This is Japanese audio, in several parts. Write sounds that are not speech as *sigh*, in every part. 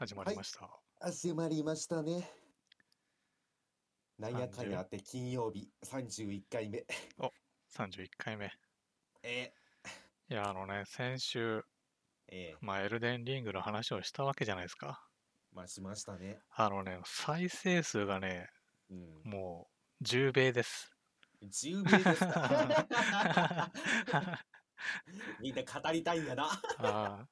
始まりました。始まりましたね。なんやかんやあって金曜日31回目。31回目。えいや、あのね、先週、ええまあ、エルデンリングの話をしたわけじゃないですか。まあしましたね。あのね、再生数がね、うん。もう、10倍です。10名ですか *laughs* *laughs* みんな語りたいんやな。あ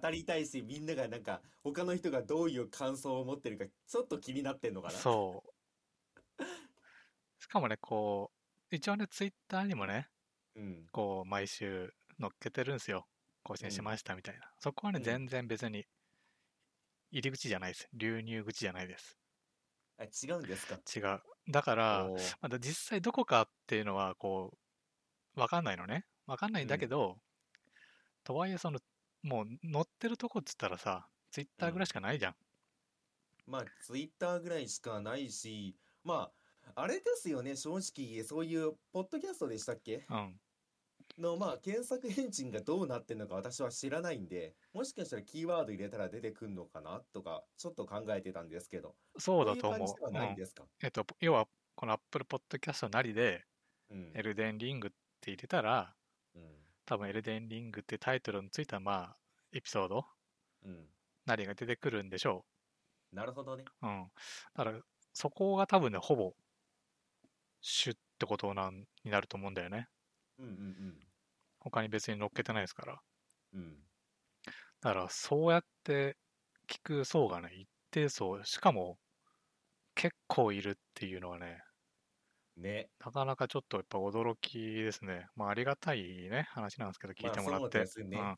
語りたいし、みんながなんか他の人がどういう感想を持ってるかちょっと気になってんのかあ、な。そう。しかもね、こう、一応ね、ツイッターにもね、うん。こう、毎週載っけてるんですよ。更新しましたみたいな。そこはね、うん全然別に、入り口じゃないです。流入口じゃないです。あ、違うんですか？違う。だから、まだ実際どこかっていうのは、こう、わかんないのね。わかんないんだけど、とはいえ、その、もう載ってるとこっつったらさ、ツイッターぐらいしかないじゃん。まあ、ツイッターぐらいしかないし、まあ、あれですよね、正直、そういう、ポッドキャストでしたっけ？うん。の、まあ、検索エンジンがどうなってるのか私は知らないんで、もしかしたらキーワード入れたら出てくるのかなとか、ちょっと考えてたんですけど、そうだと思う。感じではないうんんですか？えっと、要は、この Apple Podcast なりで、うん。エルデンリングって入れたら、うん。多分エルデンリングってタイトルについた、まあ、エピソードうん。なりが出てくるんでしょなるほどね。う。うん。だから、そこが多分ね、ほぼ、主ってことなんになると思うんだよね。うんうん他に別に乗っけてないですから。うん。うん。だから、そうやって聞く層がね、一定層、しかも結構いるっていうのはね、ね。なかなかちょっとやっぱ驚きですね。まあ、ありがたいね、話なんですけど、聞いてもらって。まあそうですねうん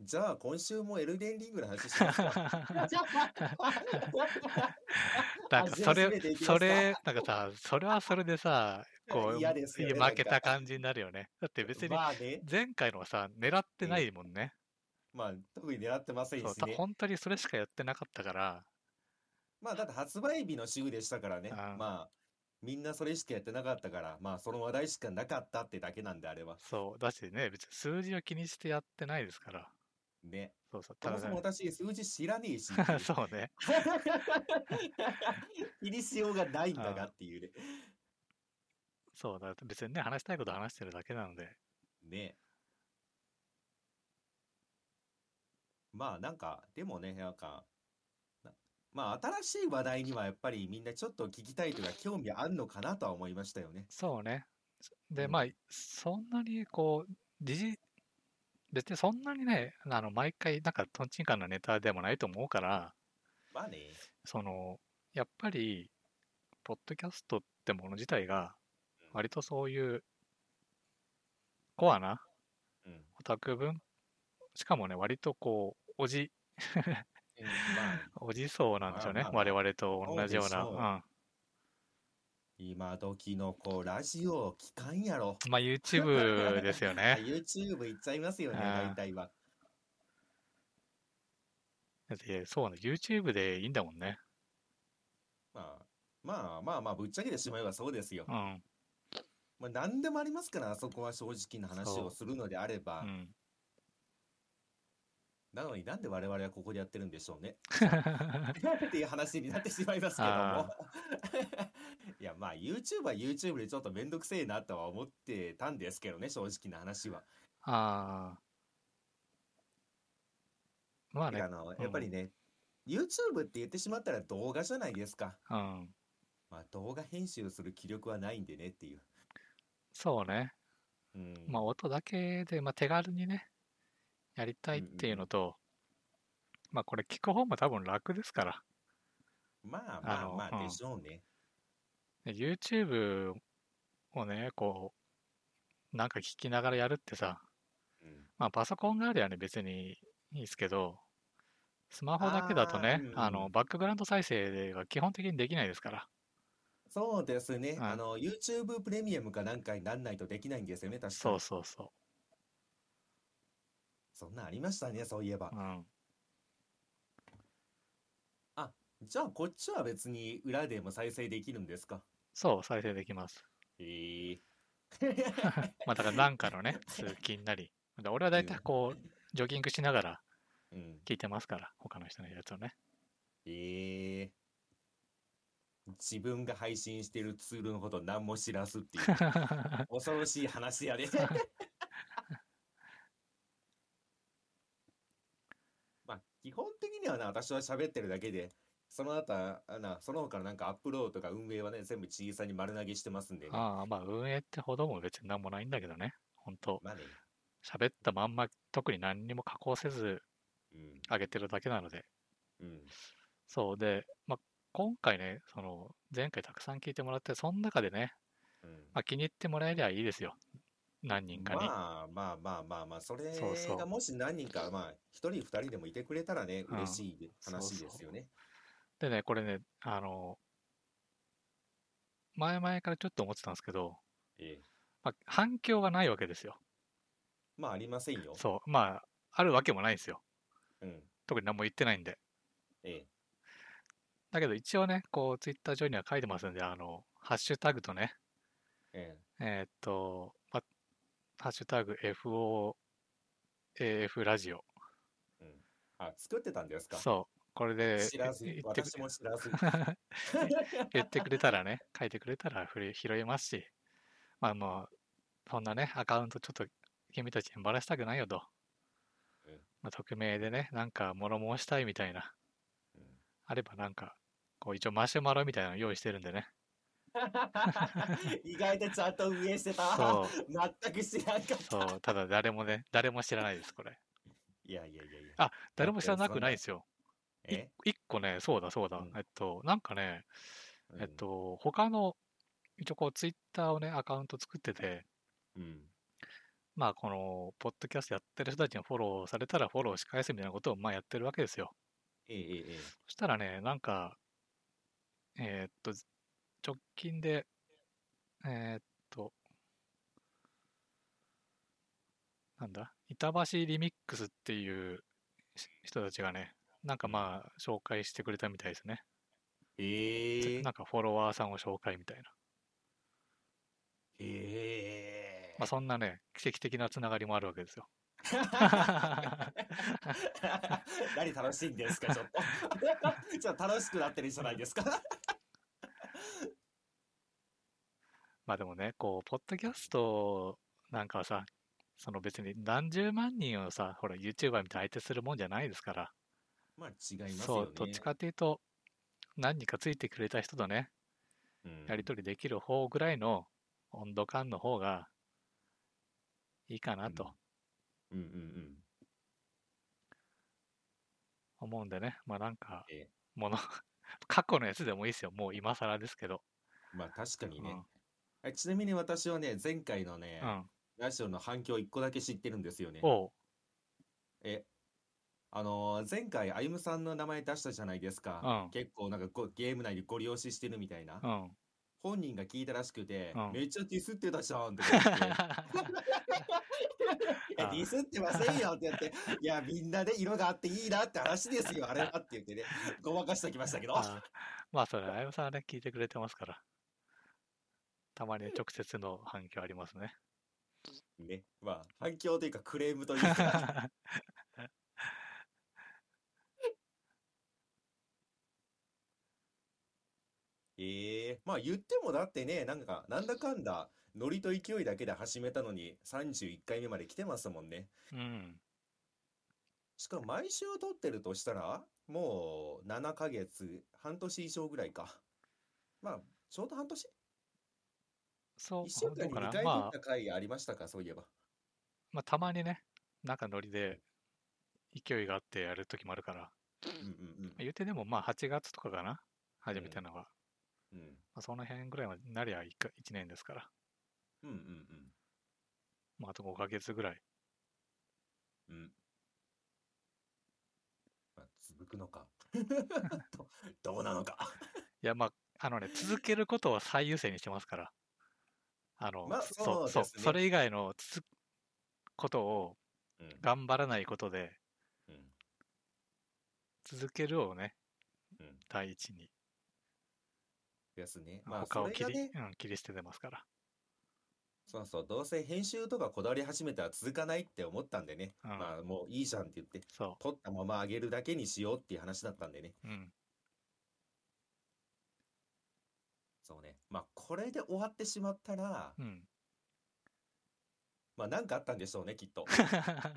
じゃあ、今週もエルデンリングの話しますか？*laughs* なんかそれそれ、なんかさ、それはそれでさ、こう、ねいや負けた感じになるよね。だって別にまあね。前回のはさ、狙ってないもんね。まあ、特に狙ってませんしね。本当にそれしかやってなかったから、まあ、だって発売日の週でしたからね。ああまあ、みんなそれしかやってなかったから、まあ、その話題しかなかったってだけなんであれば。そう、だしね、別に数字を気にしてやってないですから。ね。そうそう、そもそもただね、私、数字知らねえし。*laughs* そうね。*laughs* 気にしようがないんだがっていうね。そうだ、別にね、話したいこと話してるだけなので、ね。まあなんか、でもね、なんか、なまあ新しい話題にはやっぱりみんなちょっと聞きたいというか興味あんのかなとは思いましたよね。そうね。で、うんまあ、そんなにこう、時事、別にそんなにね、あの、毎回、なんか、とんちんかんなネタでもないと思うから、まあね。その、やっぱり、ポッドキャストってもの自体が、割とそういう、コアなうん。オタク文、しかもね、割とこう、おじ、うんまあ、おじそうなんですよね。まあまあまあ我々と同じような。そうでしょううん。今時のこう、ラジオ聞かんやろ。まあ、YouTube ですよね。*laughs* YouTube 行っちゃいますよね、大体は。だってそうね、YouTube でいいんだもんね。まあ、まあまあまあ、ぶっちゃけてしまえばそうですよう。ん。まあ何でもありますから、あそこは正直な話をするのであればう。ん。なのになんで我々はここでやってるんでしょうね。*laughs* っていう話になってしまいますけどもあ。*laughs* いや、まあ YouTube は YouTube でちょっとめんどくせえなとは思ってたんですけどね、正直な話は。ああ。まあねあ、の、やっぱりね、YouTube って言ってしまったら動画じゃないですか。うん。まあ動画編集する気力はないんでねっていう。そうね。うん。まあ音だけで、まあ手軽にね、やりたいっていうのと、まあこれ聞く方も多分楽ですから。まあまあまあうんでしょうね。で YouTube をね、こう、なんか聞きながらやるってさ、うん。まあパソコンがありゃね別にいいですけど、スマホだけだとね、あの、バックグラウンド再生が基本的にできないですから。そうですね。うんあの、YouTube プレミアムかなんかになんないとできないんですよね、確かそうに。そうそそんなんありましたね、そういえばう。う。ん。じゃあ、こっちは別に裏でも再生できるんですか？そう、再生できます。へえ。*laughs* まあだからなんかのね、*laughs* 通勤なり。で俺は大体こう、ジョギングしながらうん。聞いてますから、他の人のやつをね。ええ自分が配信してるツールのこと何も知らずっていう *laughs* 恐ろしい話やで。まあ、基本的にはな、私は喋ってるだけで、その後は、あな、その他のなんかアップロードとか運営はね、全部小さに丸投げしてますんでね。ああ、まあ運営ってほども別になんもないんだけどね。本当まあね。喋ったまんま特に何にも加工せずうん。上げてるだけなので。うん。そうで、まあ今回ね、その前回たくさん聞いてもらって、その中でね、うん。まあ、気に入ってもらえりゃいいですよ。何人かに。まあまあまあまあまあ、それそうそうがもし何人か、まあ、一人二人でもいてくれたらね、うん嬉しい話そうそうですよね。でね、これね、あの、前々からちょっと思ってたんですけど、ええ。まあ、反響がないわけですよ。まあ、ありませんよ。そう。まあ、あるわけもないんですよ。うん。特に何も言ってないんで。ええ。だけど一応ね、こう、ツイッター上には書いてますんで、あの、ハッシュタグとね、ええーっと、ま、ハッシュタグ FOAF ラジオ。え。うん。あ、作ってたんですか？そう。これで知らず言ってく私も知らず *laughs* 言ってくれたらね、書いてくれたら拾えますし、まあもう、そんなね、アカウントちょっと君たちにバラしたくないよと。うんまあ、匿名でね、なんか物申したいみたいな、うんあればなんか、こう一応マシュマロみたいなの用意してるんでね。*laughs* 意外とちゃんと運営してた。全く知らんかった。そう、ただ誰もね、誰も知らないです、これ。いやいやいやいや。あ誰も知らなくないですよ。いえ一個ね、そうだそうだ、うんえっと、なんかね、うんえっと、他の、一応こうツイッターをね、アカウント作ってて、うん。まあこの、ポッドキャストやってる人たちにフォローされたらフォローし返すみたいなことをまあやってるわけですよ。ええええええ。そしたらね、なんか、えーっと、直近で、えーっと、なんだ、板橋リミックスっていうし人たちがね、なんかまあ紹介してくれたみたいですね。ええなんかフォロワーさんを紹介みたいな。ええまあそんなね、奇跡的なつながりもあるわけですよ。*laughs* *laughs* 何楽しいんですか、ちょっと。*laughs* ちょっと楽しくなってるじゃないですか？まあでもね、こう、ポッドキャストなんかはさ、その別に何十万人をさ、ほら、YouTuber みたいに相手するもんじゃないですから、まあ違いますそう、よね。どっちかっていうと、何人かついてくれた人とね、うんやり取りできる方ぐらいの温度感の方がいいかなとうんうんうん。思うんでね、まあなんかええ、もの、*laughs* 過去のやつでもいいですよ。もう今更ですけど。まあ確かにねうん。えちなみに私はね、前回のねう、ん。ラジオの反響一個だけ知ってるんですよね。おう。え、あのー前回、あゆむさんの名前出したじゃないですか。うん結構なんかごゲーム内でご利用ししてるみたいな。うん。本人が聞いたらしくて、うんめっちゃディスってたじゃんって言って。*laughs* いや、あディスってませんよって言って、いや、みんなで色があっていいなって話ですよ、あれはって言ってね、ごまかしておきましたけど。あまあそれ、あやむさんはね、聞いてくれてますから。たまに直接の反響ありますね。ね、まあ、反響というかクレームというか、*laughs* ええまあ言ってもだってね、なんか、なんだかんだ、ノリと勢いだけで始めたのに、31回目まで来てますもんね。うん。しかも毎週撮ってるとしたら、もう7ヶ月、半年以上ぐらいか。まあ、ちょうど半年？そう、?1 週間にどうかな2回撮まあ、った回ありましたか、そういえば。まあ、たまにね、なんかノリで勢いがあってやるときもあるから、うんうん言うてでもまあ8月とかかな、始めたのは。うん。うんまあ、その辺ぐらいまでなりゃ 1, か1年ですから、うんうんまあ、あと5ヶ月ぐらい。うん。うん。まあ、続くのか。*laughs* どどうなのか。いや、まあ、あのね、続けることを最優先にしてますから。あの、まあそそうそう、ねそれ以外のつづことをうん頑張らないことで、うん続けるをね、うん第一に、ですね。まあ、他を切り,、ね、うん、切り捨ててますから。そうそう、どうせ編集とかこだわり始めたら続かないって思ったんでね。うんまあもういいじゃんって言って、そ撮ったまま上げるだけにしようっていう話だったんでね。う。うん。そうね。まあこれで終わってしまったら、うん。まあなんかあったんでしょうね、きっと。あ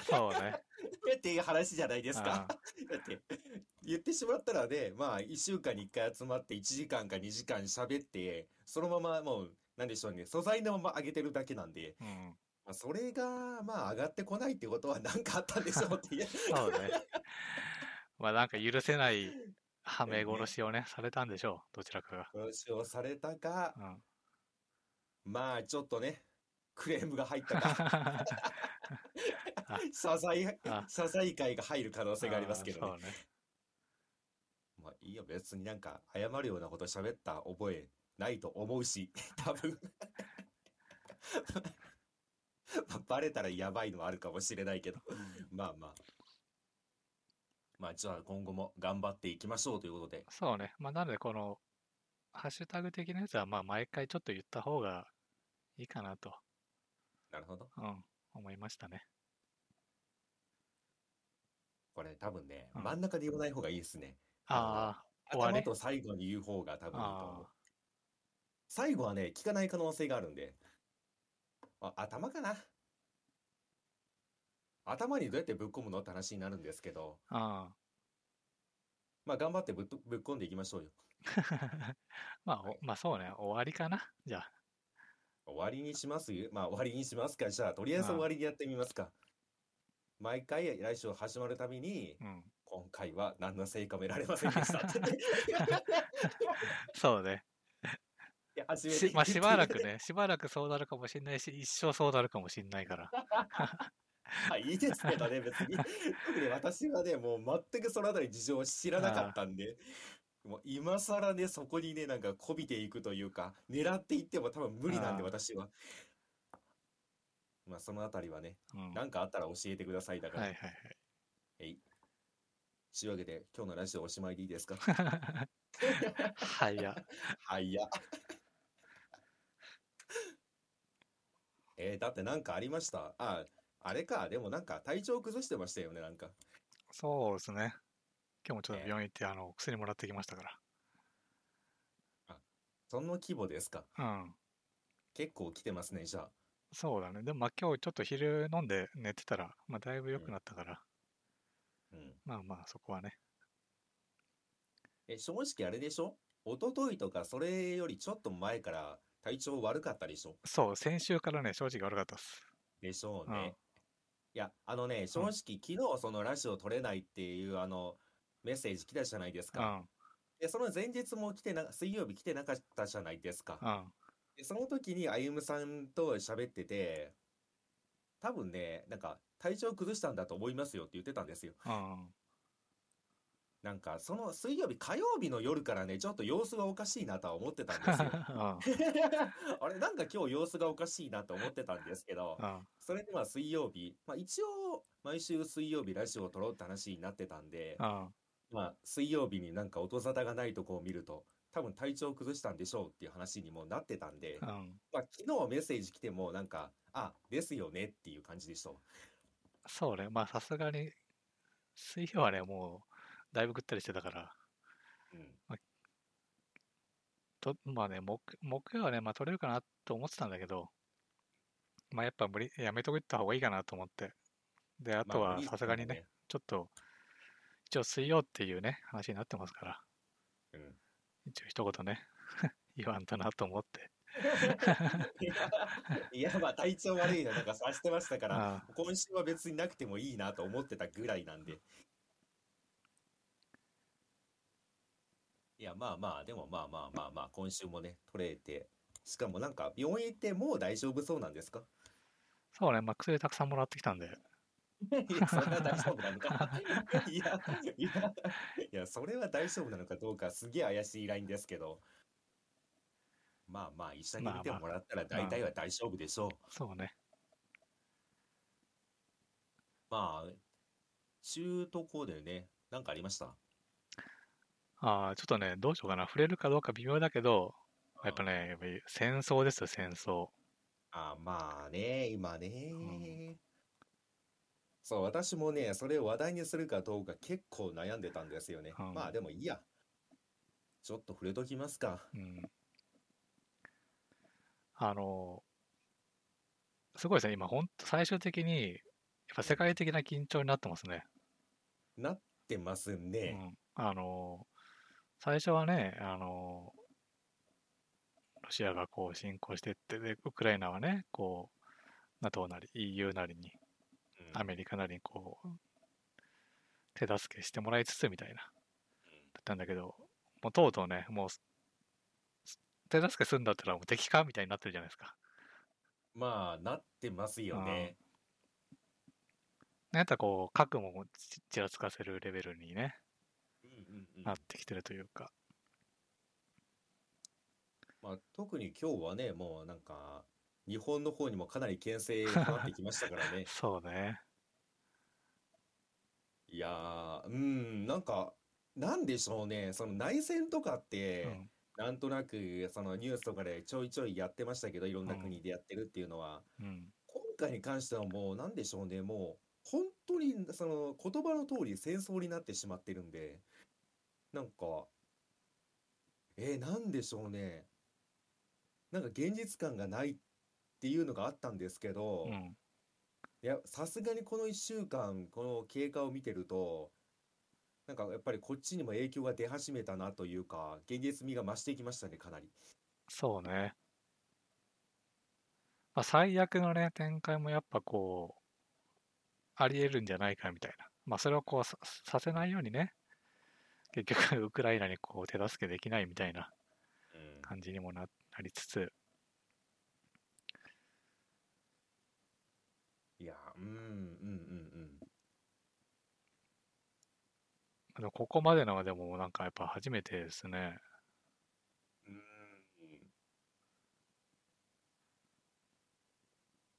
*laughs* そうね。っていう話じゃないですか。あだって、言ってしまったらね、まあ、1週間に1回集まって1時間か2時間喋って、そのままもう、なんでしょうね、素材のまま上げてるだけなんで、うん。まあ、それが、まあ、上がってこないってことは何かあったんでしょうっていう。そうね。まあなんか許せないはめ殺しをね、されたんでしょう。どちらかが。話をされたか、うん。まあ、ちょっとね、クレームが入ったか、あ謝罪あ、謝罪会が入る可能性がありますけどね。ね。まあ、いいよ、別になんか、謝るようなこと喋った覚えないと思うし、*laughs* 多分。*laughs* まあバレたらやばいのはあるかもしれないけど。まあまあ。まあ、じゃあ今後も頑張っていきましょうということで。そうね。まあなのでこの、ハッシュタグ的なやつはまあ毎回ちょっと言った方がいいかなと、なるほど。うん、思いましたね。これ多分ね、うん真ん中で言わない方がいいですね。ああ、終わり頭と最後に言う方が多分いいと思うあ。最後はね、聞かない可能性があるんで。あ、頭かな？頭にどうやってぶっ込むのって話になるんですけど、あ、あまあ頑張ってぶっとぶっ込んでいきましょうよ。*laughs* あ。まあ、おはいまあそうね。終わりかな？じゃあ。終わりにします？まあ終わりにしますか。じゃあとりあえずうん終わりにやってみますか。毎回来週始まるたびに、うん。今回は何の成果も得られませんでしたって。い *laughs* そうね。や初めてしまあしばらくね、しばらくそうなるかもしれないし、一生そうなるかもしれないから。はい、いいですけどね、別に。*laughs* 特に私はね、もう全くそのあたり事情を知らなかったんで、もう今更ね、そこにね、なんかこびていくというか、狙っていっても多分無理なんで、あー私は。まあ、そのあたりはね、うん。なんかあったら教えてください。だから、はいはいはい。えい。というわけで、今日のラジオおしまいでいいですか？はいや。はいや。*laughs* えーだってなんかありました？あ、あれか、でもなんか体調崩してましたよね、なんか。そうですね。今日もちょっとええ病院行って、あの、薬もらってきましたかその規模ですか。ら。うん。結構来てますね、じゃあ。そうだね。でもまあ今日ちょっと昼飲んで寝てたら、まあだいぶ良くなったから、うん。まあまあそこはね。え、正直あれでしょ？一昨日とかそれよりちょっと前から体調悪かったでしょ？そう、先週からね、正直悪かったっす。でしょううんね。いや、あのね、正直、昨日そのラジオ撮れないっていうあのメッセージ来たじゃないですうか。ん。で、その前日も来てな、水曜日来てなかったじゃないですか。うん。で、その時に歩夢さんと喋ってて、多分ね、なんか体調崩したんだと思いますよって言ってたんですよ。うん。なんかその水曜日、火曜日の夜からね、ちょっと様子がおかしいなとは思ってたんですよ。*laughs* *laughs* あれ、なんか今日様子がおかしいなと思ってたんですけどう、ん。それでまあ水曜日、まあ一応毎週水曜日ラジオを撮ろうって話になってたんで、うん。まあ水曜日になんか音沙汰がないとこを見ると、多分体調崩したんでしょうっていう話にもなってたんで、うん。まあ昨日メッセージ来てもなんか、あ、ですよねっていう感じでしたわ。そうね。まあさすがに、水曜はね、もう、だいぶぐったりしてたから、うん。とまあね、木木曜はね、まあ取れるかなと思ってたんだけど、まあやっぱ無理、やめといた方がいいかなと思って。で、あとはさすがにね、ちょっと、一応水曜っていうね、話になってますから、うん。一応一言ね、*laughs* 言わんとなと思って。*laughs* いや、まあ体調悪いのなんかさしてましたから、あ今週は別になくてもいいなと思ってたぐらいなんで。いや、まあまあ、でもまあまあまあまあ、今週もね、取れて、しかもなんか、病院行ってもう大丈夫そうなんですか？そうね、まあ薬たくさんもらってきたんで、*laughs* いや、それは大丈夫なのか。*laughs* いや、いや、いや、それは大丈夫なのかどうか、すげえ怪しいラインですけど。まあまあ、医者に見てもらったら大体は大丈夫でしょう。そうね。まあ、中とこでね、なんかありました？ああ、ちょっとね、どうしようかな。触れるかどうか微妙だけど、やっぱね、やっぱり戦争ですよ、戦争。あまあね、今ね、んそう、私もね、それを話題にするかどうか結構悩んでたんですよね。うんまあでもいいや。ちょっと触れときますか。うん。あの、すごいですね、今、本当最終的に、やっぱ世界的な緊張になってますね。なってますうね。ん。あの、最初はね、あの、ロシアがこう侵攻してって、で、ウクライナはね、こう、NATO なり EU なりに、うんアメリカなりにこう、手助けしてもらいつつみたいな、だったんだけど、もうとうとうね、もう、す手助けするんだったらもう敵かみたいになってるじゃないですか。まあ、なってますよね。なんかこう、核もちちらつかせるレベルにね、なってきてるというか。まあ、特に今日はね、もうなんか、日本の方にもかなり牽制かかってきましたからね。*laughs* そうね。いやー、うん、なんか、なんでしょうね、その内戦とかっうて、ん。なんとなく、そのニュースとかでちょいちょいやってましたけど、いろんなうん国でやってるっていうのは、うん。今回に関してはもう、なんでしょうね、もう、本当に、その、言葉の通り戦争になってしまってるんで、なんか、えーなんでしょうね、なんか現実感がないっていうのがあったんですけど、うん。いや、さすがにこの1週間、この経過を見てると、なんかやっぱりこっちにも影響が出始めたなというか、現実味が増してきましたね、かなり。そうね。まあ、最悪のね、展開もやっぱこう、あり得るんじゃないかみたいな。まあ、それをこうさ、させないようにね、結局、ウクライナにこう、手助けできないみたいなうん。感じにもな、なりつつ、いや、うん、うん、うん、でもここまでのはでもなんかやっぱ初めてですね。うん。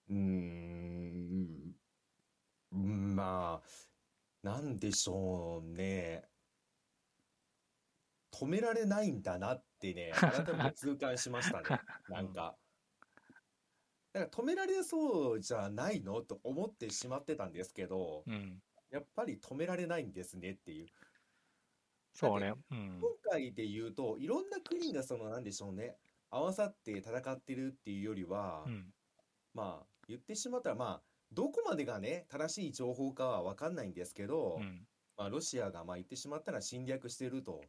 うーん。うんまあ、なんでしょうね。止められないんだなってね、*laughs* 改めて痛感しましたね。*laughs* なんか。だから止められそうじゃないのと思ってしまってたんですけど、うん。やっぱり止められないんですねっていう。そうね。うん。今回で言うと、いろんな国がその、なんでしょうね、合わさって戦ってるっていうよりはう、ん。まあ、言ってしまったら、まあ、どこまでがね、正しい情報かは分かんないんですけどう、ん。まあ、ロシアがまあ言ってしまったら侵略してると。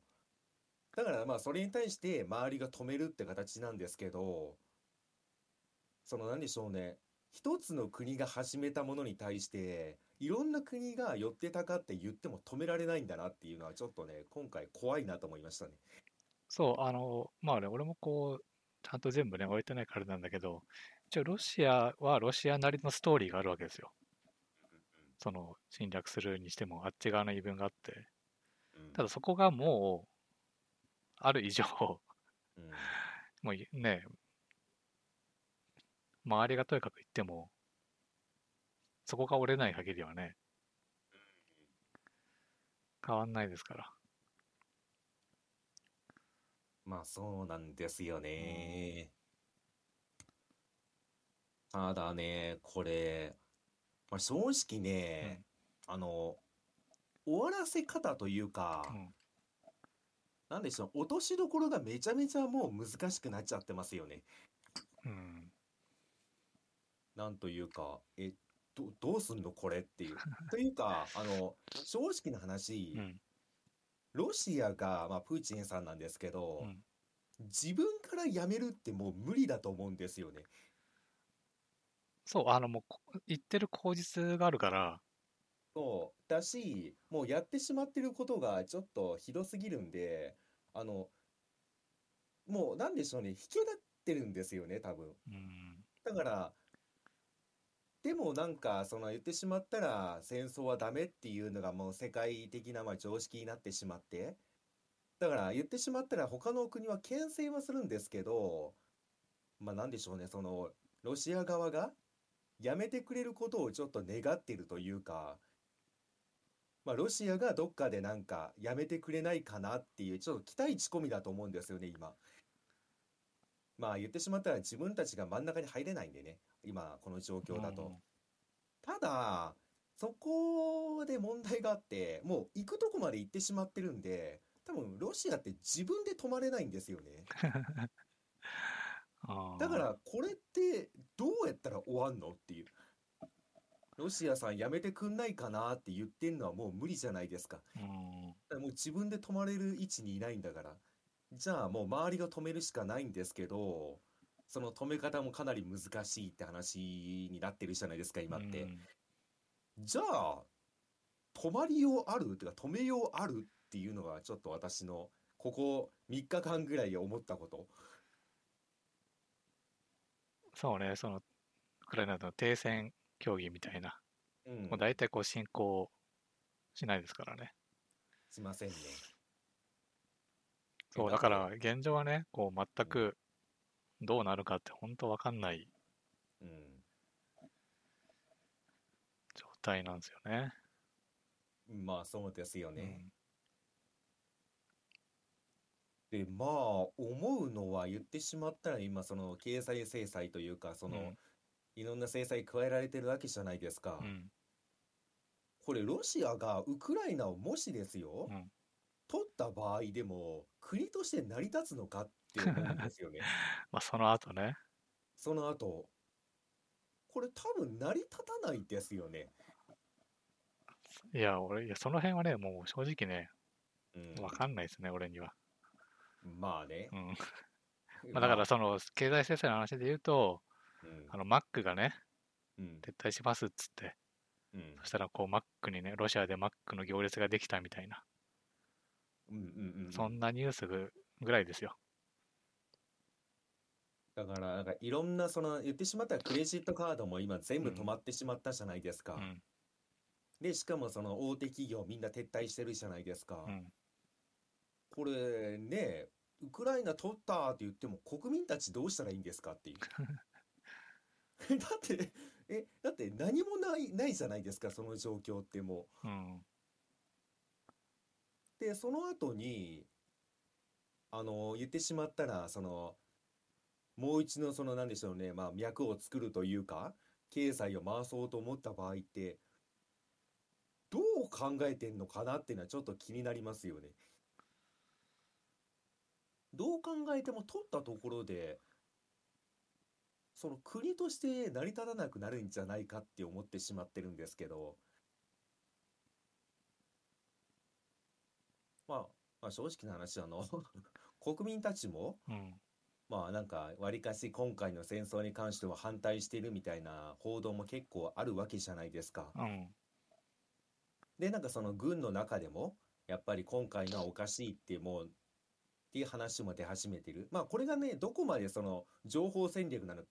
だからまあ、それに対して周りが止めるって形なんですけど、その、なんでしょうね、一つの国が始めたものに対して、いろんな国が寄ってたかって言っても止められないんだなっていうのは、ちょっとね、今回怖いなと思いましたね。そう、あの、まあね、俺もこう、ちゃんと全部ね、終えてないからなんだけど、一応ロシアはロシアなりのストーリーがあるわけですよ。その侵略するにしてもあっち側の言い分があって。うんただそこがもう、ある以上、うんもういね、周りがとにかく言っても、そこが折れない限りはね、変わんないですから。まあそうなんですよね。ただね、これ、まあ、正直ね、あの、終わらせ方というか、うん。なんでしょう、落としどころがめちゃめちゃもう難しくなっちゃってますよね。うん。なんというか、え、ど、どうすんのこれっていう。というか、*laughs* あの、正直な話、うん。ロシアが、まあ、プーチンさんなんですけど、うん自分からやめるってもう無理だと思うんですよね。そう、あの、もうこ、言ってる口実があるから、そうだし、もうやってしまってることがちょっとひどすぎるんで、あの、もうなんでしょうね、引き立ってるんですよね、多分。うん。だから、でもなんか、その言ってしまったら戦争はダメっていうのがもう世界的なまあ常識になってしまって、だから言ってしまったら他の国は牽制はするんですけど、まあなんでしょうね、そのロシア側がやめてくれることをちょっと願っているというか、まあロシアがどっかでなんかやめてくれないかなっていうちょっと期待値込みだと思うんですよね、今。まあ言ってしまったら自分たちが真ん中に入れないんでね、今この状況だと。ただ、そこで問題があって、もう行くとこまで行ってしまってるんで、多分ロシアって自分で止まれないんですよね。*laughs* だからこれってどうやったら終わんのっていう。ロシアさんやめてくんないかなって言ってんのはもう無理じゃないですか。うん、だからもう自分で止まれる位置にいないんだから。じゃあもう周りが止めるしかないんですけど、その止め方もかなり難しいって話になってるじゃないですか、今って。うんじゃあ、止まりようあるっていうか止めようあるっていうのがちょっと私のここ3日間ぐらいで思ったこと。そうね、その、ウクライナの停戦協議みたいな、うんもう、大体こう進行しないですからね。しませんね。そう、えだから現状はね、こう全くどうなるかって本当わかんないうん。状態なんですよね。まあそうですよね。うんで、まあ思うのは言ってしまったら今その経済制裁というかそのうんいろんな制裁加えられてるわけじゃないですか。うんこれロシアがウクライナをもしですよ、うん取った場合でも国として成り立つのかって思うんですよね。*laughs* まあその後ね、その後。これ多分成り立たないですよね。いや、俺、いや、その辺はね、もう正直ね、うんわかんないですね、俺には。まあねう。ん。*laughs* まあだからその経済制裁の話で言うと、うんあの、マックがね、うん撤退しますっつって、うんそしたらこう、マックにね、ロシアでマックの行列ができたみたいな、そんなニュースぐぐらいですよ。だから、なんかいろんな、その、言ってしまったらクレジットカードも今全部止まってしまったじゃないですかう。ん。で、しかもその大手企業みんな撤退してるじゃないですかう。ん。これね、ウクライナ取ったって言っても国民たちどうしたらいいんですかっていう。*laughs* *laughs* だって、え、だって何もない、ないじゃないですか、その状況ってもう。うん。で、その後に、あの、言ってしまったら、その、もう一度、その、なんでしょうね、まあ、脈を作るというか、経済を回そうと思った場合って、どう考えてんのかなっていうのはちょっと気になりますよね。どう考えても取ったところで、その国として成り立たなくなるんじゃないかって思ってしまってるんですけど、まあ、まあ正直な話、あの、*laughs* 国民たちも、うん。まあなんか、わりかし今回の戦争に関しては反対してるみたいな報道も結構あるわけじゃないですか。うん。で、なんかその軍の中でも、やっぱり今回のはおかしいってもう、っていう話も出始めてる。まあこれがね、どこまでその情報戦略なの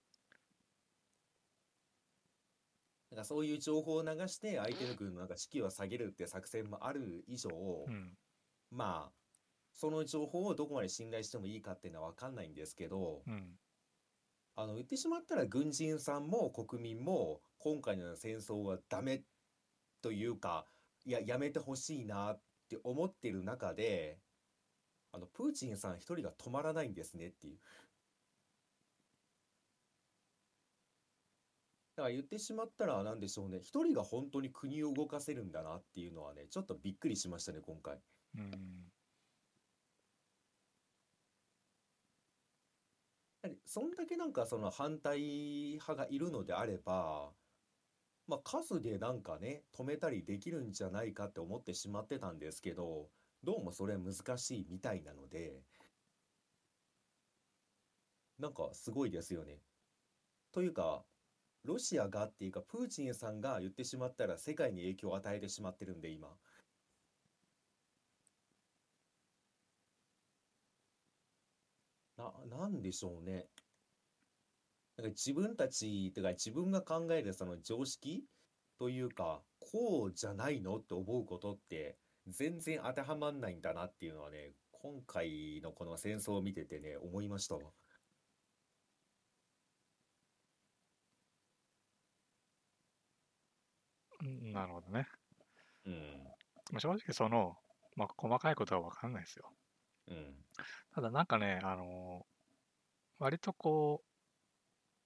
なんかそういう情報を流して相手の軍のなんか士気を下げるって作戦もある以上、うん。まあ、その情報をどこまで信頼してもいいかっていうのは分かんないんですけど、うん。あの言ってしまったら軍人さんも国民も今回のような戦争はダメというか、いや、やめてほしいなって思ってる中で、あの、プーチンさん一人が止まらないんですねっていう。だから言ってしまったらなんでしょうね、一人が本当に国を動かせるんだなっていうのはね、ちょっとびっくりしましたね、今回。うん。そんだけなんかその反対派がいるのであれば、まあ数でなんかね、止めたりできるんじゃないかって思ってしまってたんですけど、どうもそれは難しいみたいなので、なんかすごいですよね。というか、ロシアがっていうか、プーチンさんが言ってしまったら世界に影響を与えてしまってるんで、今。な、なんでしょうね。なんか自分たち、とか自分が考えるその常識というか、こうじゃないのって思うことって全然当てはまんないんだなっていうのはね、今回のこの戦争を見ててね、思いましたわ。うんなるほどね。うん。まあ正直その、まあ細かいことはわかんないですよ。うん。ただなんかね、あの割とこう、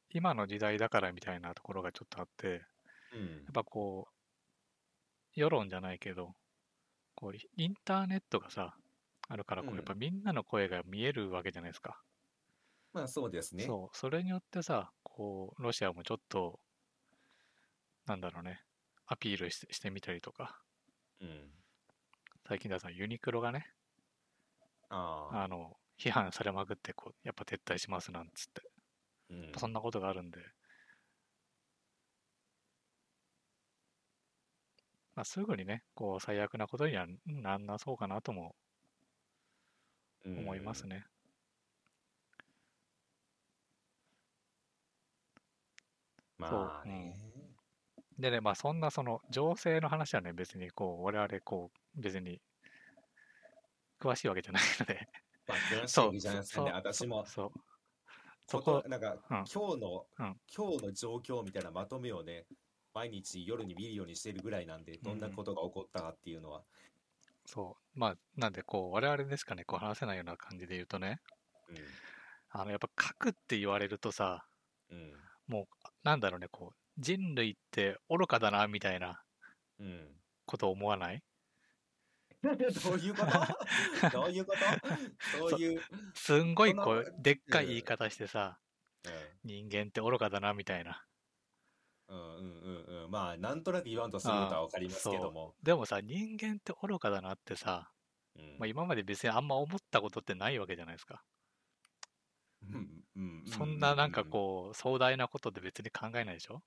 今の時代だからみたいなところがちょっとあって、うんやっぱこう、世論じゃないけど、こう、インターネットがさ、あるから、こう、うんやっぱみんなの声が見えるわけじゃないですか。まあそうですね。そう、それによってさ、こう、ロシアもちょっと、なんだろうね、アピールしてしてみたりとか、うん。最近だとユニクロがね、ああ。あの、批判されまくって、こう、やっぱ撤退しますなんつって、うんそんなことがあるんで、まあ、すぐにね、こう、最悪なことにはなんなそうかなとも思いますね。まあね。でね、まあそんなその情勢の話はね、別にこう、我々こう、別に詳しいわけじゃないので、*laughs* まあ、詳しいじゃないですかね。私も、そう。ここ、なんか、うん今日の、うん今日の状況みたいなまとめをね、毎日夜に見るようにしてるぐらいなんで、どんなことが起こったかっていうのは。そう。まあ、なんでこう、我々ですかね、こう話せないような感じで言うとね、あの、やっぱ核って言われるとさ、うん。もう、なんだろうね、こう、人類って愚かだな、みたいなうん。うん。こと思わない？*laughs* *laughs* どういうこと？どういうこと？そういう、すんごいこう、でっかいうん言い方してさ、人間って愚かだな、みたいな。うん、うんうんうんうん。まあ、なんとなく言わんとすることはわかりますけども。でもさ、人間って愚かだなってさ、うんまあ、今まで別にあんま思ったことってないわけじゃないですか。うんうんそんななんかこう、壮大なことで別に考えないでしょ？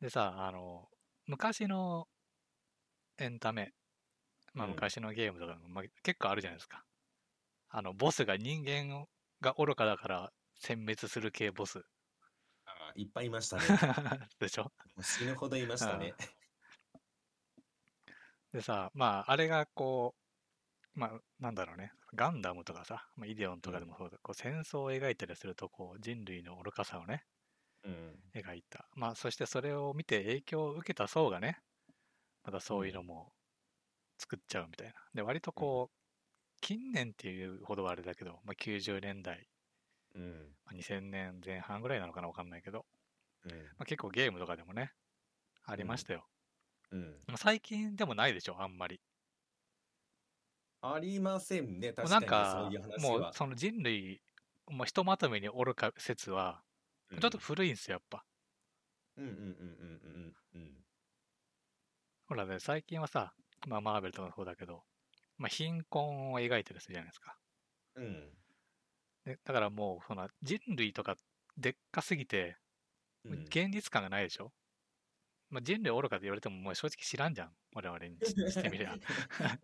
でさ、あの、昔のエンタメ、まあうん昔のゲームとかも、まあ、結構あるじゃないですか。あの、ボスが人間が愚かだから殲滅する系ボス。あいっぱいいましたね。*laughs* でしょ？もう死ぬほどいましたね。でさ、まあ、あれがこう、まあ、なんだろうね、ガンダムとかさ、まあ、イデオンとかでもそうだ、こう戦争を描いたりすると、こう、人類の愚かさをね、うん。描いた。まあ、そしてそれを見て影響を受けた層がね、またそういうのも作っちゃうみたいな。で、割とこう、近年っていうほどはあれだけど、まあ、90年代、うん。まあ、2000年前半ぐらいなのかなわかんないけど、うん。まあ、結構ゲームとかでもね、ありましたよ。うん。まあ最近でもないでしょ、あんまり。ありませんね、確かなんかにそういう、話は。もうその人類、もうひとまとめに愚か説は、うんちょっと古いんですよ、やっぱ。うんうんうんうんうんうんほらね、最近はさ、まあ、マーベルとかもそうだけど、まあ、貧困を描いてるじゃないですか。うん。うんでだからもう、その人類とかでっかすぎて、うん。現実感がないでしょ、まあ、人類愚かって言われても、もう正直知らんじゃん、我々にししてみりゃ。*laughs* まあ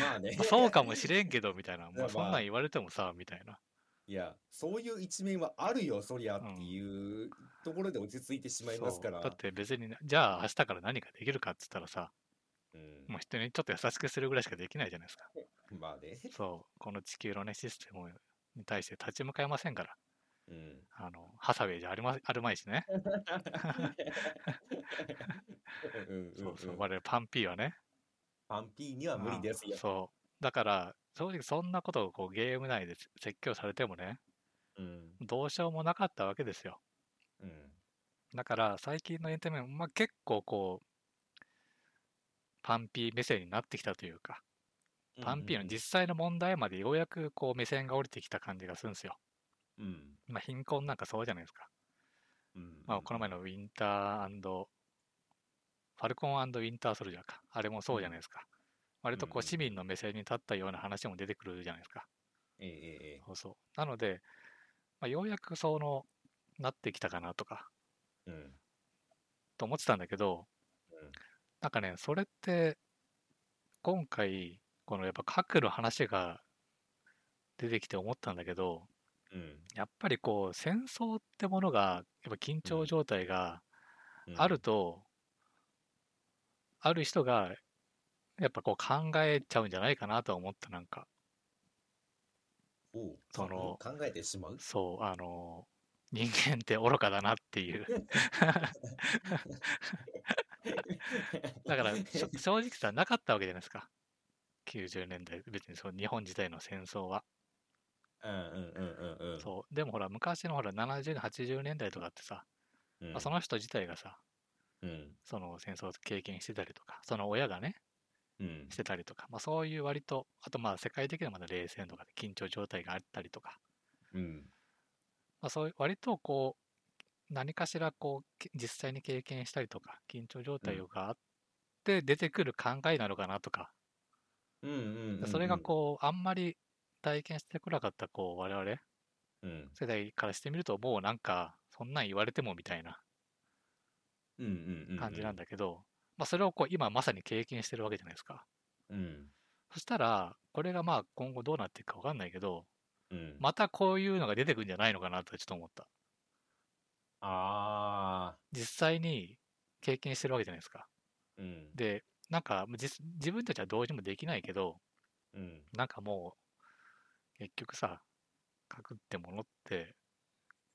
まあね。*laughs* そうかもしれんけど、みたいな。もまあうそんなん言われてもさ、みたいな。いや、そういう一面はあるよ、そりゃっていうところで落ち着いてしまいますから。そうだって別に、じゃあ明日から何かできるかって言ったらさ、うんもう人にちょっと優しくするぐらいしかできないじゃないですか。*laughs* まあね。そう、この地球のね、システムに対して立ち向かえませんから。うん。あの、ハサウェイじゃありまあるまいしね。そうそう、うん我々パンピーはね。パンピーには無理ですようん。そう。だから、正直そんなことをこうゲーム内で説教されてもね、うん。どうしようもなかったわけですよ。うん。だから、最近のエンタメも、まあ、結構こう、パンピー目線になってきたというか、パンピーの実際の問題までようやくこう目線が降りてきた感じがするんですよ。うん。まあ、貧困なんかそうじゃないですか。うん。まあ、この前のウィンターファルコンウィンターソルジャーか。あれもそうじゃないですか。割とこう市民の目線に立ったような話も出てくるじゃないですか。ええええそうそう。なので、まあ、ようやくその、なってきたかなとか、ええ。うん。と思ってたんだけど、うんなんかね、それって、今回、このやっぱ核の話が出てきて思ったんだけど、うん。やっぱりこう、戦争ってものが、やっぱ緊張状態がうんあると、ある人が、やっぱこう考えちゃうんじゃないかなとは思った、なんか。その考えてしまう？そう、あの、人間って愚かだなっていう。*laughs* だから、正直さ、なかったわけじゃないですか。90年代、別にそう日本時代の戦争は。うんうんうんうんうん。そう。でもほら、昔のほら、70年、80年代とかってさ、うん。まあ、その人自体がさ、うん。その戦争を経験してたりとか、その親がね、うん。してたりとか、まあ、そういう割と、あとまあ世界的なまだ冷戦とかで緊張状態があったりとか、うん。まあ、そういう割とこう、何かしらこう、け実際に経験したりとか、緊張状態があって出てくる考えなのかなとか、うんうんうん。それがこう、あんまり体験してこなかったこう我々？世代からしてみると、もうなんか、そんなん言われてもみたいな。感じなんだけど、まあ、それをこう今まさに経験してるわけじゃないですか。うん。そしたら、これがまあ今後どうなっていくか分かんないけど、うん。またこういうのが出てくるんじゃないのかなとちょっと思った。ああ。実際に経験してるわけじゃないですか。うん。で、なんか実自分たちはどうにもできないけど、うん。なんかもう、結局さ、核ってものって、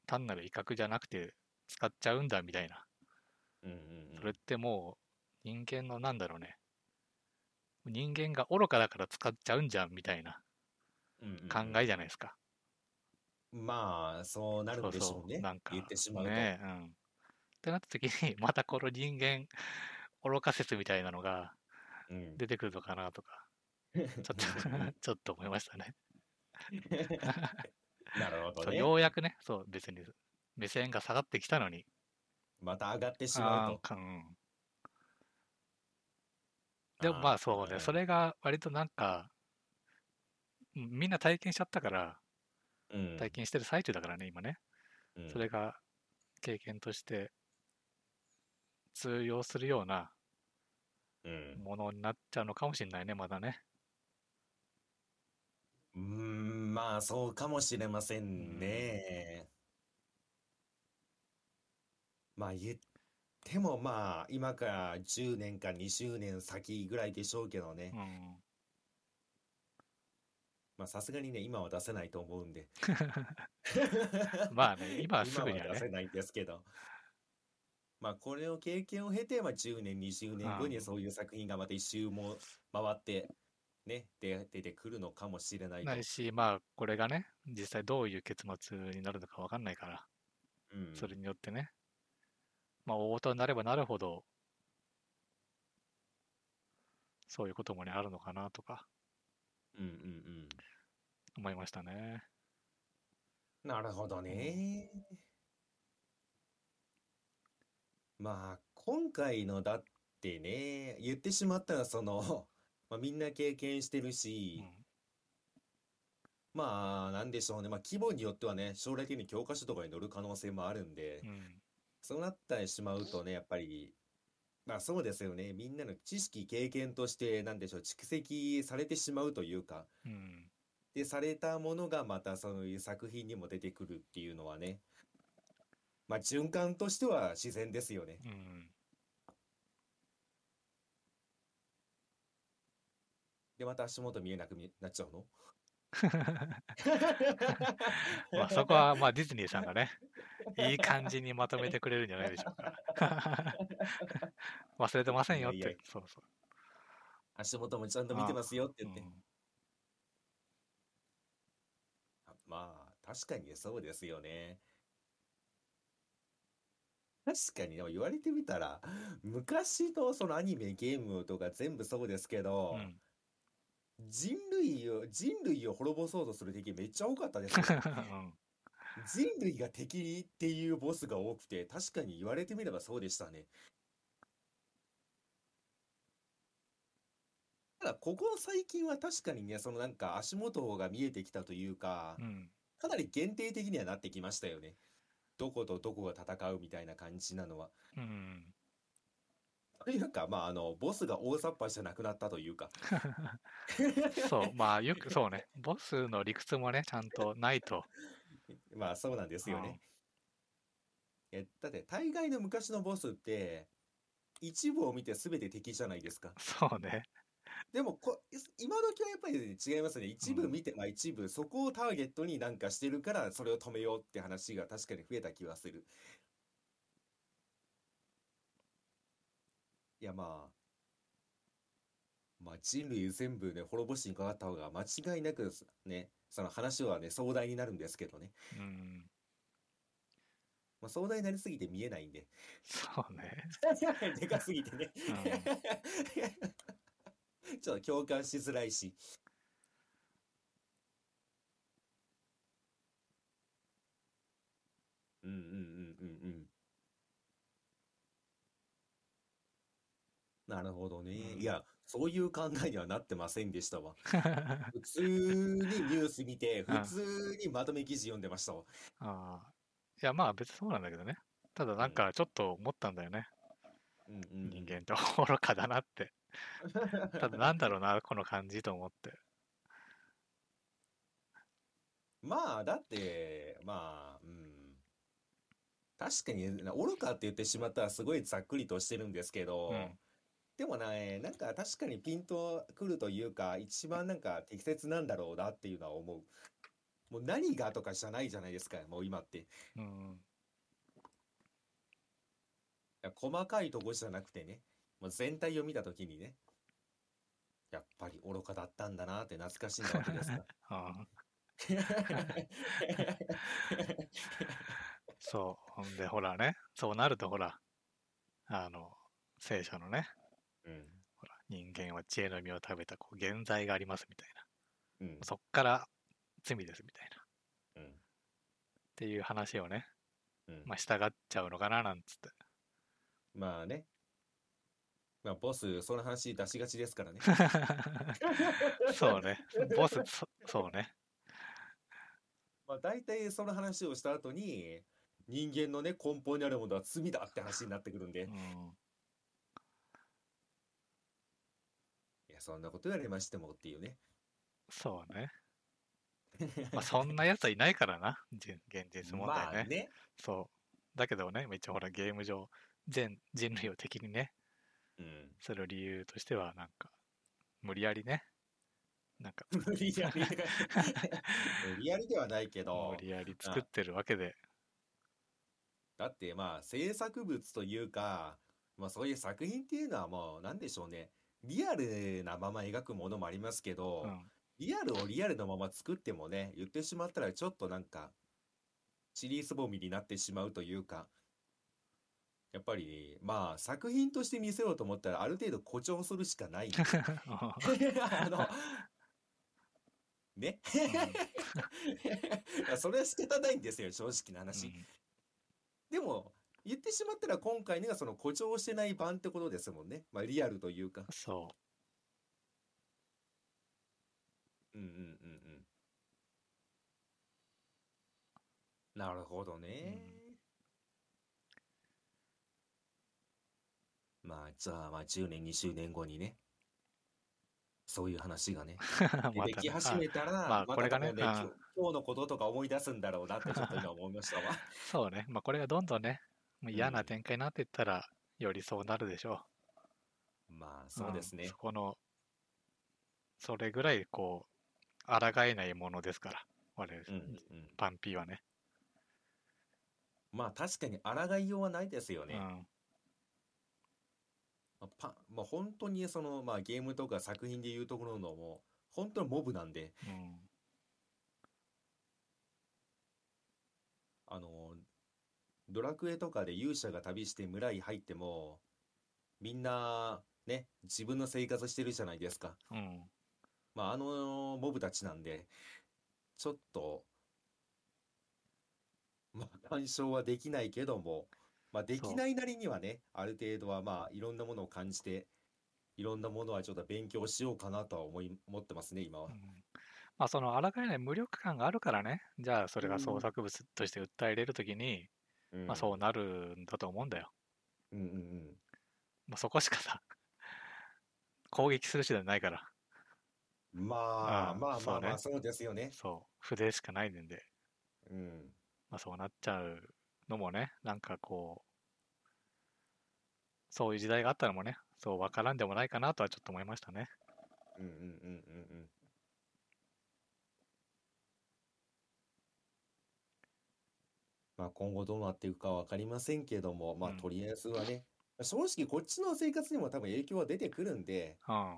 単なる威嚇じゃなくて使っちゃうんだみたいな。うんうんうん。それってもう人間のなんだろうね。人間が愚かだから使っちゃうんじゃんみたいなうんうんうん考えじゃないですか。まあ、そうなるんでしょうね。なんか言ってしまうと。ねえ、うん。ってなった時に、*laughs* またこの人間愚か説みたいなのがうん。出てくるのかなとか、ちょっと *laughs* *laughs* ちょっと思いましたね。*laughs* なるほどね。ようやくね、そう、別に目線が下がってきたのに、また上がってしまうと。かうんでもまあそうね、それが割となんか、うんみんな体験しちゃったから、うん、体験してる最中だからね、今ね。うん、それが経験として通用するようなうん。ものになっちゃうのかもしれないね、まだね。うーん、まあ、そうかもしれませんね。まあ、言っても、まあ、今から10年か20年先ぐらいでしょうけどねう。ん。まあ、さすがにね、今は出せないと思うんで。*laughs* まあね、今はすぐにはね今出せないんですけど。まあ、これを経験を経て、まあ、10年、20年後うんにそういう作品がまた一周も回って、ね、で出てくるのかもしれないとないし、まあ、これがね、実際どういう結末になるのかわかんないから、うんそれによってね、まあ、大事になればなるほど、そういうこともね、あるのかなとかうんうんうん。思いましたね。なるほどね。まあ、今回のだってね、言ってしまったら、その、まあ、みんな経験してるうし、ん。まあ、なんでしょうね。まあ、規模によってはね、将来的に教科書とかに載る可能性もあるんでう、ん。そうなってしまうとね、やっぱり、まあそうですよね。みんなの知識、経験として、なんでしょう、蓄積されてしまうというか、うん。で、されたものがまたそういう作品にも出てくるっていうのはね、まあ循環としては自然ですよね。うん。で、また足元見えなくみなっちゃうの？*laughs* まあ、そこは、まあ、ディズニーさんがね、いい感じにまとめてくれるんじゃないでしょうか。*laughs* 忘れてませんよっいやいや。てそうそう。足元もちゃんと見てますよって言って。うんまあ、確かにそうですよね。確かに、でも言われてみたら、昔のそのアニメ、ゲームとか全部そうですけど、うん。人類を、人類を滅ぼそうとする敵めっちゃ多かったですよ。*laughs* うん人類が敵っていうボスが多くて、確かに言われてみればそうでしたね。ただ、ここ最近は確かにね、そのなんか足元が見えてきたというかう、ん。かなり限定的にはなってきましたよね。どことどこが戦うみたいな感じなのは。うん。というか、まあ、あの、ボスが大雑把じゃなくなったというか。*laughs* そう、まあ、よくそうね、ボスの理屈もね、ちゃんとないと。*laughs* まあ、そうなんですよね。え、だって、大概の昔のボスって、一部を見て全て敵じゃないですか。そうね。でもこ、今時はやっぱり違いますね。一部見て、まあ一部、そこをターゲットになんかしてるから、それを止めようって話が確かに増えた気はする。いや、まあ、まあ、人類全部ね、滅ぼしにかかった方が間違いなくね、その話はね、壮大になるんですけどね。うん。まあ、壮大になりすぎて見えないんで。そうね。*laughs* でかすぎてね。*laughs* ちょっと共感しづらいし。うんうんうんうんうん。なるほどね。うんいや、そういう考えにはなってませんでしたわ。*laughs* 普通にニュース見て、うん普通にまとめ記事読んでましたわ。ああ。いや、まあ別にそうなんだけどね。ただなんかちょっと思ったんだよね。うんうんうん人間って愚かだなって。*laughs* ただなんだろうな、この感じと思って。まあ、だって、まあ、うん。確かに、な愚かって言ってしまったらすごいざっくりとしてるんですけど、うんでもね、なんか確かにピンとくるというか、一番なんか適切なんだろうなっていうのは思う。もう何がとかじゃないじゃないですか、もう今って。いうん。や細かいとこじゃなくてね、もう全体を見たときにね、やっぱり愚かだったんだなって懐かしんだわけですか。*laughs* うん *laughs* そう。ほんで、ほらね、そうなるとほら、あの、聖書のね、うん。ほら、人間は知恵の実を食べた、こう、現在がありますみたいな。うん。そっから罪ですみたいな。っうん。ていう話をね、うん。まあ、従っちゃうのかななんつって。まあね。まあ、ボス、その話出しがちですからね。*laughs* そうね。ボス、そそうね。まあ、大体その話をした後に、人間のね、根本にあるものは罪だって話になってくるんで、いうん。や、そんなこと言われましてもっていうね。そうね。*laughs* まあ、そんなやつはいないからな、じ現実問題ね。まあね。そう。だけどね、一応ほら、ゲーム上、全人類を敵にね、うん。する理由としては、なんか、無理やりね、なんか、*laughs* 無理やり。*laughs* 無理やりではないけど無、理やり作ってるわけで、だってまあ、制作物というか、まあそういう作品っていうのはもう、なんでしょうね。リアルなまま描くものもありますけど、うん。リアルをリアルのまま作ってもね、言ってしまったらちょっとなんか、チリすぼみになってしまうというか、やっぱり、まあ、作品として見せようと思ったら、ある程度誇張するしかない。*laughs* あの、ね。*laughs* それは仕方ないんですよ、正直な話。でも、言ってしまったら今回のがその誇張してない版ってことですもんね。まあ、リアルというか。そうんうんうんうん。なるほどね。まあ、じゃあ、まあ、10年、20年後にね、そういう話がね、*laughs* う。出てき始めたら、まあこれがねまた多分うん今日今日のこととか思い出すんだろうなってちょっと今思いましたわ。*laughs* そうね。まあ、これがどんどんね、もう嫌うなん展開になっていったら、よりそうなるでしょまあ、う。そうですねんそ。この、それぐらい、こう、抗えないものですから、我々、うんうんうん。パンピーはね。まあ、確かに抗いようはないですよね。うん。まあ、パまあ、本当にその、まあ、ゲームとか作品でいうところのもう、本当にモブなんで、うん。あの、ドラクエとかで勇者が旅して村に入っても、みんな、ね、自分の生活してるじゃないですか。うん。まあ、あのモブたちなんで、ちょっと、まあ、干渉はできないけども、まあ、できないなりにはね、ある程度はまあ、いろんなものを感じて、いろんなものはちょっと勉強しようかなとは思い、思ってますね、今はう。んまあ、その抗えない無力感があるからね、じゃあそれが創作物として訴えれるときに、うんまあそうなるんだと思うんだよ。うんうんうん。まあ、そこしかさ、攻撃する手段ないから、まあ、うんまあまあまあ、そうですよね。そう、筆しかないんで、うん。まあそうなっちゃうのもね、なんかこう、そういう時代があったのもね、そう分からんでもないかなとはちょっと思いましたね。うんうんうんうんうん。まあ今後どうなっていくかわかりませんけども、まあうんとりあえずはね、正直こっちの生活にも多分影響は出てくるんで、うん。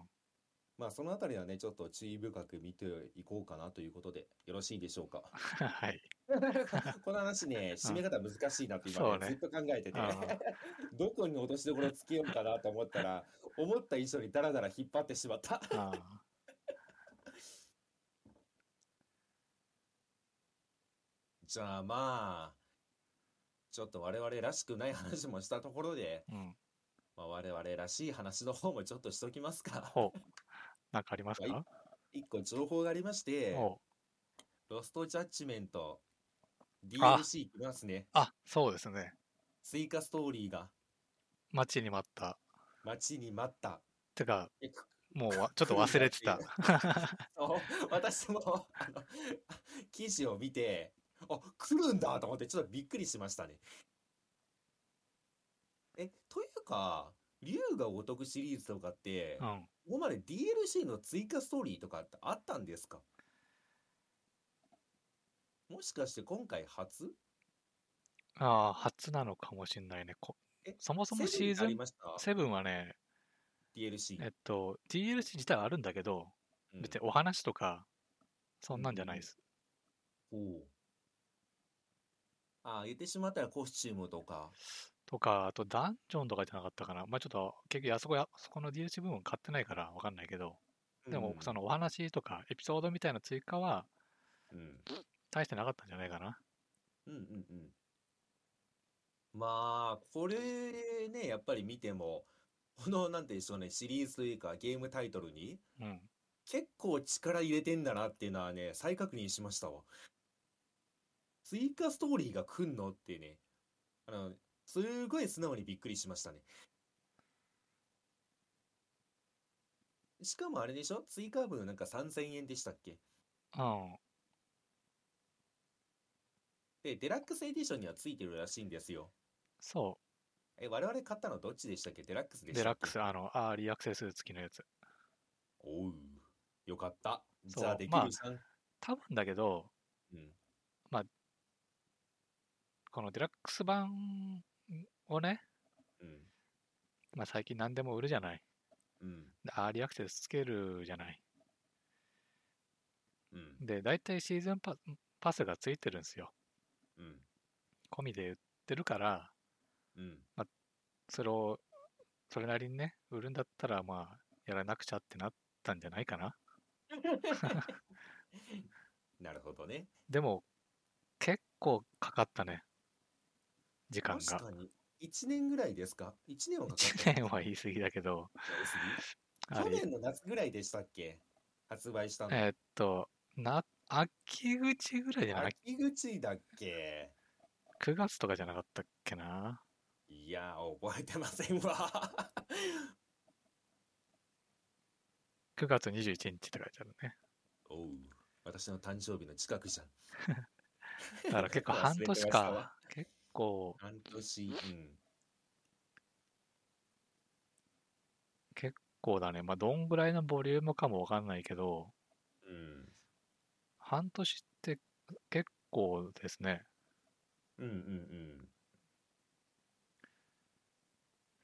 まあそのあたりはね、ちょっと注意深く見ていこうかなということで、よろしいでしょうか？*laughs* はい。*laughs* この話ね、締め方難しいなって今ね、ずっと考えててあ、*laughs* どこに落としどころつけようかなと思ったら、思った以上にダラダラ引っ張ってしまった。ああじゃあまあ、ちょっと我々らしくない話もしたところで、うん。まあ、我々らしい話の方もちょっとしときますか。なんかありますはか一個情報がありまして。ロストジャッジメントあ DLC 来ますね。あ、そうですね。追加ストーリーが待ちに待った。待ちに待った。てか、もうわちょっと忘れてた。*laughs* 私もあの記事を見て、あ来るんだと思ってちょっとびっくりしましたね。え、というか、竜が如くシリーズとかって、こうん。こまで DLC の追加ストーリーとかってあったんですか？もしかして今回初？ああ、初なのかもしんないね。こえそもそもシーズンました？7はね、DLC。えっと、DLC 自体はあるんだけど、うん別にお話とか、そんなんじゃないです。おうああ、言ってしまったらコスチュームとか。とか、あとダンジョンとかじゃなかったかな。まあちょっと、結局あそこや、そこの DLC 部分買ってないからわかんないけど、でもそのお話とかエピソードみたいな追加はうん、大してなかったんじゃないかな。うんうんうん。まあ、これね、やっぱり見ても、この、なんて言うんでしょうね、シリーズというかゲームタイトルにうん。結構力入れてんだなっていうのはね、再確認しましたわ。追加ストーリーが来んの？ってね、あの、すごい素直にびっくりしましたね。しかもあれでしょ？追加分なんか3000円でしたっけ？うん。で、デラックスエディションにはついてるらしいんですよ。そえ、我々買ったのどっちでしたっけ？デラックスう。でしたっけ？デラックス、あの、アーリーアクセス付きのやつ。おう、よかった。じゃあできまあるじゃん。多分だけど、うん。このデラックス版をね、うん。まあ最近何でも売るじゃない。うん。でアーリーアクセスつけるじゃない。うん。で、大体シーズンパパスがついてるんですよ。うん。込みで売ってるから、うん。それを、それなりにね、売るんだったら、まあ、やらなくちゃってなったんじゃないかな。*laughs* なるほどね。でも、結構かかったね。時間が。確かに。1年ぐらいですか ?1 年はかかった1年は言い過ぎだけど、去年の夏ぐらいでしたっけ？発売したの。えーっと、な、秋口ぐらいじゃない秋口だっけ ?9 月とかじゃなかったっけな？いや、覚えてませんわ。?9 月21日って書いてあるね。おう。私の誕生日の近くじゃん。*laughs* だから結構半年か。結構、半年。うん。結構だね。まあ、どんぐらいのボリュームかもわかんないけど、うん。半年って結構ですね。うんうんうん。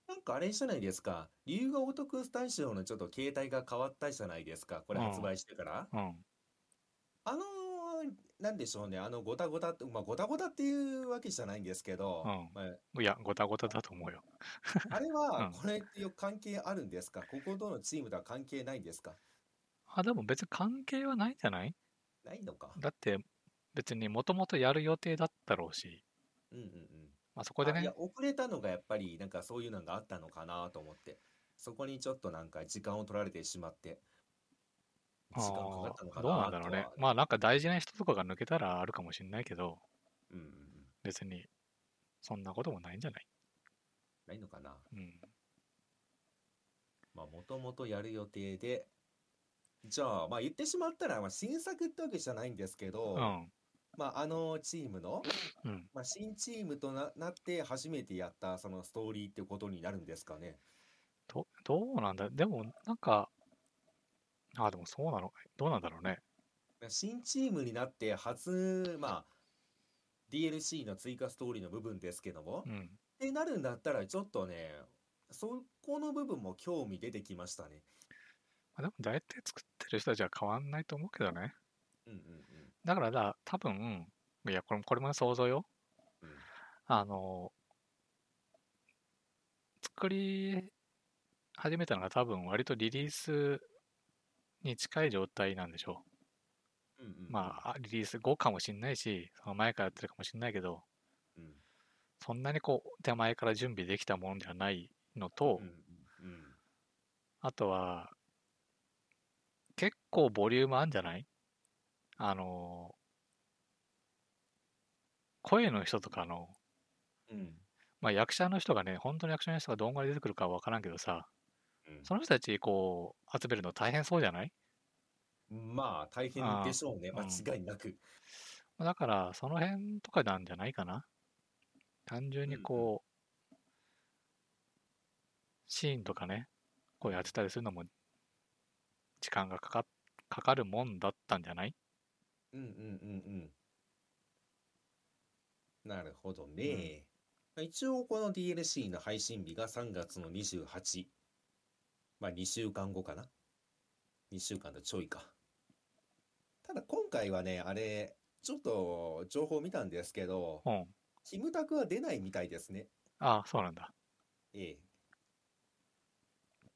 なんかあれじゃないですか。竜が如くスタジオのちょっと携帯が変わったじゃないですか。これうん発売してから。うん。あのーなんでしょうね。あの、ごたごたって、まあ、ごたごたっていうわけじゃないんですけど、うんまいや、ごたごただと思うよ。あ、*laughs* あれはうん、これって関係あるんですか？こことのチームとは関係ないんですか？あ、でも別に関係はないんじゃない？ないのか。だって、別にもともとやる予定だったろうし、うんうんうん。まあ、そこでねあいや、、遅れたのがやっぱり、なんかそういうのがあったのかなと思って。そこにちょっとなんか時間を取られてしまって。あ時間かかったのかなーどうなんだろうね。まあなんか大事な人とかが抜けたらあるかもしれないけど、うんうんうん。別にそんなこともないんじゃない？ないのかな。うん。まあ、もともとやる予定で、じゃあ、まあ言ってしまったら、まあ新作ってわけじゃないんですけど、うん。まああのチームの、うん。まあ新チームとな、なって初めてやったそのストーリーってことになるんですかね。どどうなんだ？でもなんか、あ、でもそうなのどうなんだろうね。新チームになって初、まあ、DLC の追加ストーリーの部分ですけども、っうん。てなるんだったらちょっとね、そこの部分も興味出てきましたね。あでも大体作ってる人たちは変わんないと思うけどね。うんうんだからだ、多分、いや、これもこれも想像よ。うん。うんあの、作り始めたのが多分割とリリースに近い状態なんでしょう。んうんうん。う。まあ、あリリース後かもしんないし、その前からやってるかもしんないけど、うん。そんなにこう、手前から準備できたものではないのと、うんうんあとは、結構ボリュームあるんじゃない？あの、声の人とかの、うん。まあ役者の人がね、本当に役者の人がどんぐらい出てくるかは分からんけどさ、うん。その人たちこう、集めるの大変そうじゃない？まあ大変でしょうね。間違いなく。だから、その辺とかなんじゃないかな？単純にこう、シーンとかね、こうやってたりするのも、時間がかかかかるもんだったんじゃない？うんうんうんうん。なるほどね、一応この DLC の配信日が3月の28まあ2週間後かな2週間とちょいかただ今回はねあれちょっと情報見たんですけどうん。キムタクは出ないみたいですねああ、そうなんだ。ええ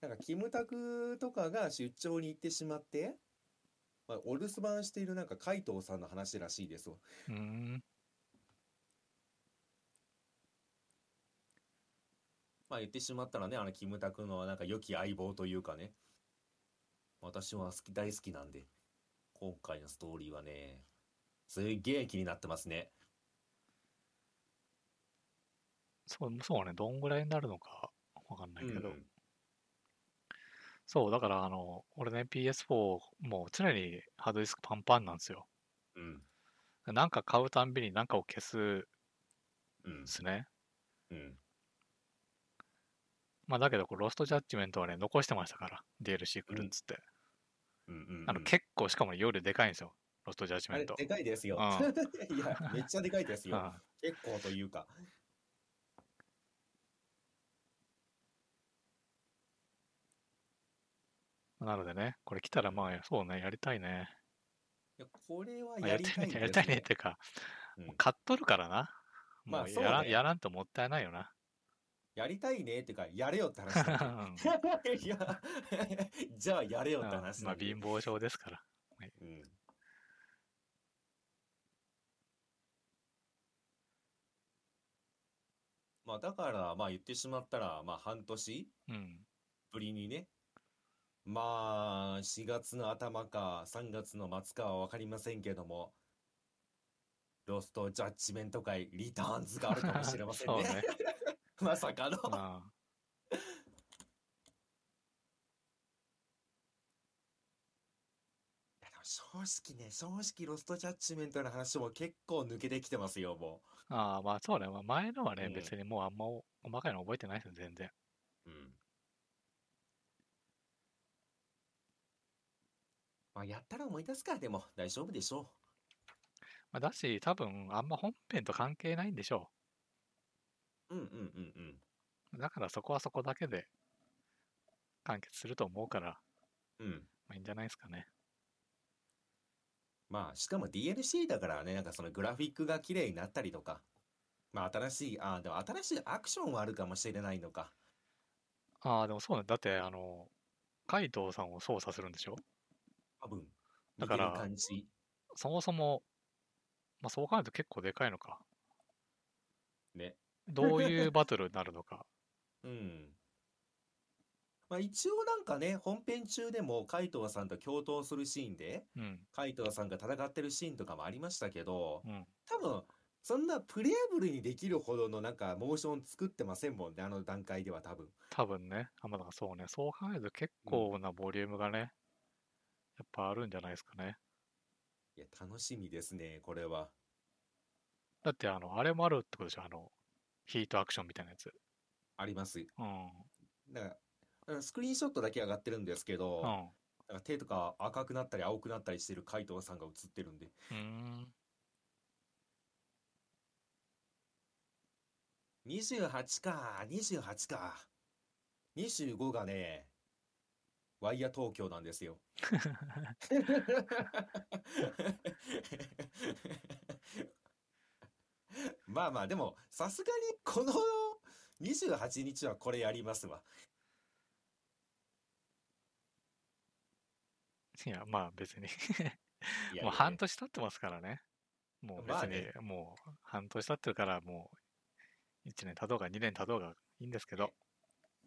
なんかキムタクとかが出張に行ってしまって、まあ、お留守番しているなんか海藤さんの話らしいですわうーん。まあ言ってしまったらね、あのキムタクのなんか良き相棒というかね、私は好き大好きなんで、今回のストーリーはね、すっげえ気になってますね。そう、そうね、どんぐらいになるのかわかんないけど、うんそう、だからあの、俺ね、PS4 もう常にハードディスクパンパンなんですよ。うん。なんか買うたんびになんかを消すうんで。すね。うん。まあだけど、ロストジャッジメントはね、残してましたから、DLC 来るっつって。うん。うん。あの、結構しかも夜でかいんですよ、ロストジャッジメント。でかいですよ。う *laughs* いや、めっちゃでかいですよ。あ *laughs* 結構というか。あなのでね、これ来たらまあ、そうね、やりたいね。いや、これはまあやりたいですやりたいねっていうか、うん買っとるからな。まあやらやらんともったいないよな。やりたいねっていうか、やれよって話だね *laughs* いや、じゃあやれよってうん話だねまあ貧乏症ですから。うん。まあだから、まあ言ってしまったら、まあ半年うん。ぶりにね、まあ4月の頭か3月の末かはわかりませんけども、ロストジャッジメント会リターンズがあるかもしれませんね。*laughs* まさかの。まあ、正直ね、正直ロストジャッジメントの話も結構抜けてきてますよ、もああまあそうね。まあ前のはね、うん別にもうあんま細かいの覚えてないですよ、全然。う。うん。まあやったら思い出すからでも大丈夫でしょまあ、だし、多分あんま本編と関係ないんでしょう。うんうんうんうん。う。だからそこはそこだけで完結すると思うから、うん。まあいいんじゃないですかね。まあ、しかも DLC だからね、なんかそのグラフィックが綺麗になったりとか、まあ新しい、ああ、でも新しいアクションはあるかもしれないのか。ああ、でもそうね。だって、あの、カイトウさんを操作するんでしょ？多分、だから似てる感じ。そもそも、まあそう考えると結構でかいのか。ね。どういうバトルになるのか。*laughs* うん。まあ一応なんかね、本編中でもカイトウさんと共闘するシーンで、うん。カイトウさんが戦ってるシーンとかもありましたけど、うん。多分、そんなプレイアブルにできるほどのなんかモーション作ってませんもんね、あの段階では多分。多分ね。あ、まあだそうね。そう考えると結構なボリュームがね、やっぱあるんじゃないですかね。いや、楽しみですね、これは。だって、あの、あれもあるってことでしょ。あの、ヒートアクションみたいなやつ。あります。うん。だからスクリーンショットだけ上がってるんですけど、うん。か手とか赤くなったり青くなったりしてるカイトウさんが映ってるんで。うーん。28か、28か。25がね、ワイヤ東京なんですよ。*laughs* *laughs* *laughs* まあまあ、でも、さすがにこの28日はこれやりますわ。いや、まあ別にいやいやもう半年経ってますからね。もう別に、まあねもう半年経ってるからもう1年経とうが2年経とうがいいんですけど。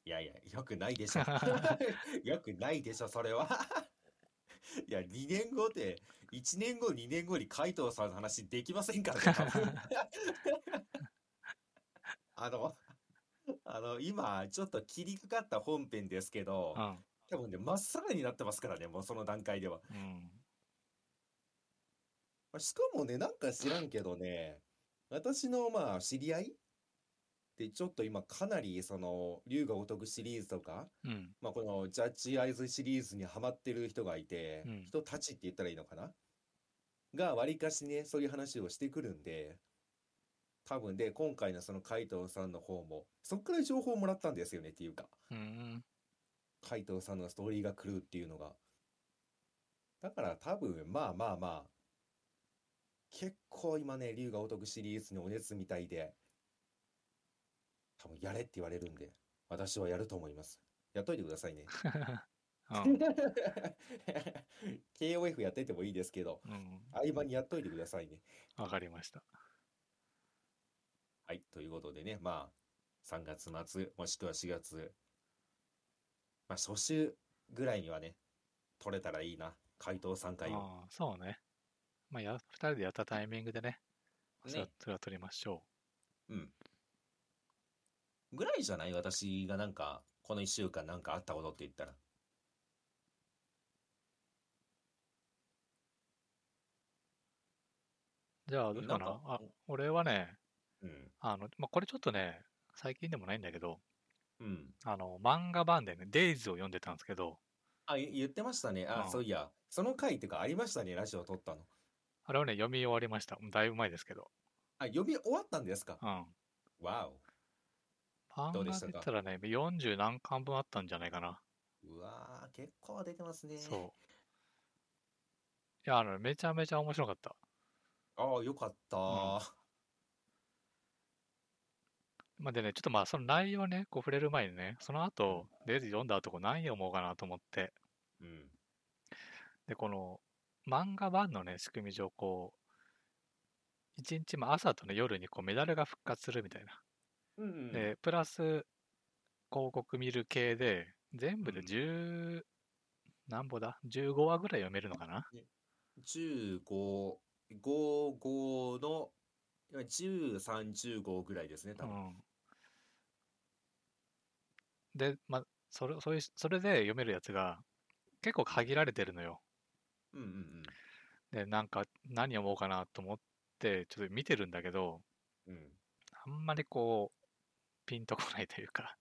いやいや、よくないでしょ。*laughs* よくないでしょ、それは。いや、2年後で、1年後、2年後に海藤さんの話できませんからね、*laughs* あの、あの、今、ちょっと切りかかった本編ですけどう、ん。多分ね、まっさらになってますからね、もうその段階では。うん。しかもね、なんか知らんけどね、私のまあ知り合いでちょっと今かなりその龍が如くシリーズとか、うん。まあこのジャッジアイズシリーズにハマってる人がいて、うん人たちって言ったらいいのかな？がわりかしね、そういう話をしてくるんで、多分で、今回のその海藤さんの方も、そっから情報をもらったんですよねっていうか、うん。海藤さんのストーリーが来るっていうのが。だから多分、まあまあまあ、結構今ね、龍が如くシリーズにお熱みたいで、多分やれって言われるんで、私はやると思います。やっといてくださいね。*laughs* うん。*laughs* KOF やっててもいいですけど、うん。合間にやっといてくださいね。わかりました。はい、ということでね、まあ、3月末、もしくは4月、まあ、初週ぐらいにはね、取れたらいいな、回答3回を。ああ、そうね。まあ、や、二人でやったタイミングでね。それはね、それは取りましょうん。ぐらいじゃない？私がなんか、この1週間なんかあったことって言ったら。う。じゃあ、どうかなか。なんあ、俺はね、うん。あの、まあ、これちょっとね、最近でもないんだけど、うん。あの、漫画版でね、デイズを読んでたんですけど、あ、い言ってましたね。あ、うんそういや、その回っていうかありましたね、ラジオ撮ったの。あれはね、読み終わりました。だいぶ前ですけど。あ、読み終わったんですか？うん。わお。漫画でどうでしたか？言ったらね、40何巻分あったんじゃないかな。うわー、結構出てますね。そう。いや、あの、めちゃめちゃ面白かった。ああ、よかった。まあ、でね、ちょっとまあ、その内容ね、こう触れる前にね、その後、デイズ読んだ後、こう何読もうかなと思って、うん。で、この漫画版のね、仕組み上、こう、一日、まあ、朝とね、夜にこうメダルが復活するみたいな。うんうん。で、プラス、広告見る系で、全部でうん10、何ぼだ ?15 話ぐらい読めるのかな？15、5、5の、13、15ぐらいですね、多分。うん。で、まあ、それ、そういう、それで読めるやつが結構限られてるのよ。うんうんうん。で、なんか何読もうかなと思って、ちょっと見てるんだけど、うん。あんまりこう、ピンとこないというか。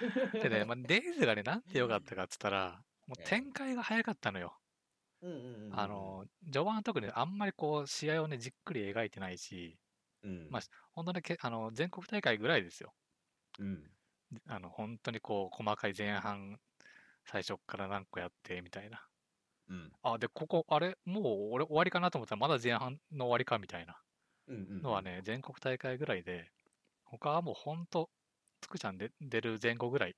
*laughs* でね、まあ、デイズがね、なんてよかったかっつったら、もうええ展開が早かったのよ。うんうんうん。あの、序盤は特にあんまりこう、試合をね、じっくり描いてないし、うん、まあ本当にけあの全国大会ぐらいですよ。うん。あの、本当にこう、細かい前半、最初っから何個やって、みたいな。うん。あ、で、ここ、あれ、もう俺終わりかなと思ったら、まだ前半の終わりか、みたいなうんうん。のはね、全国大会ぐらいで、他はもう本当、つくちゃんで出る前後ぐらい、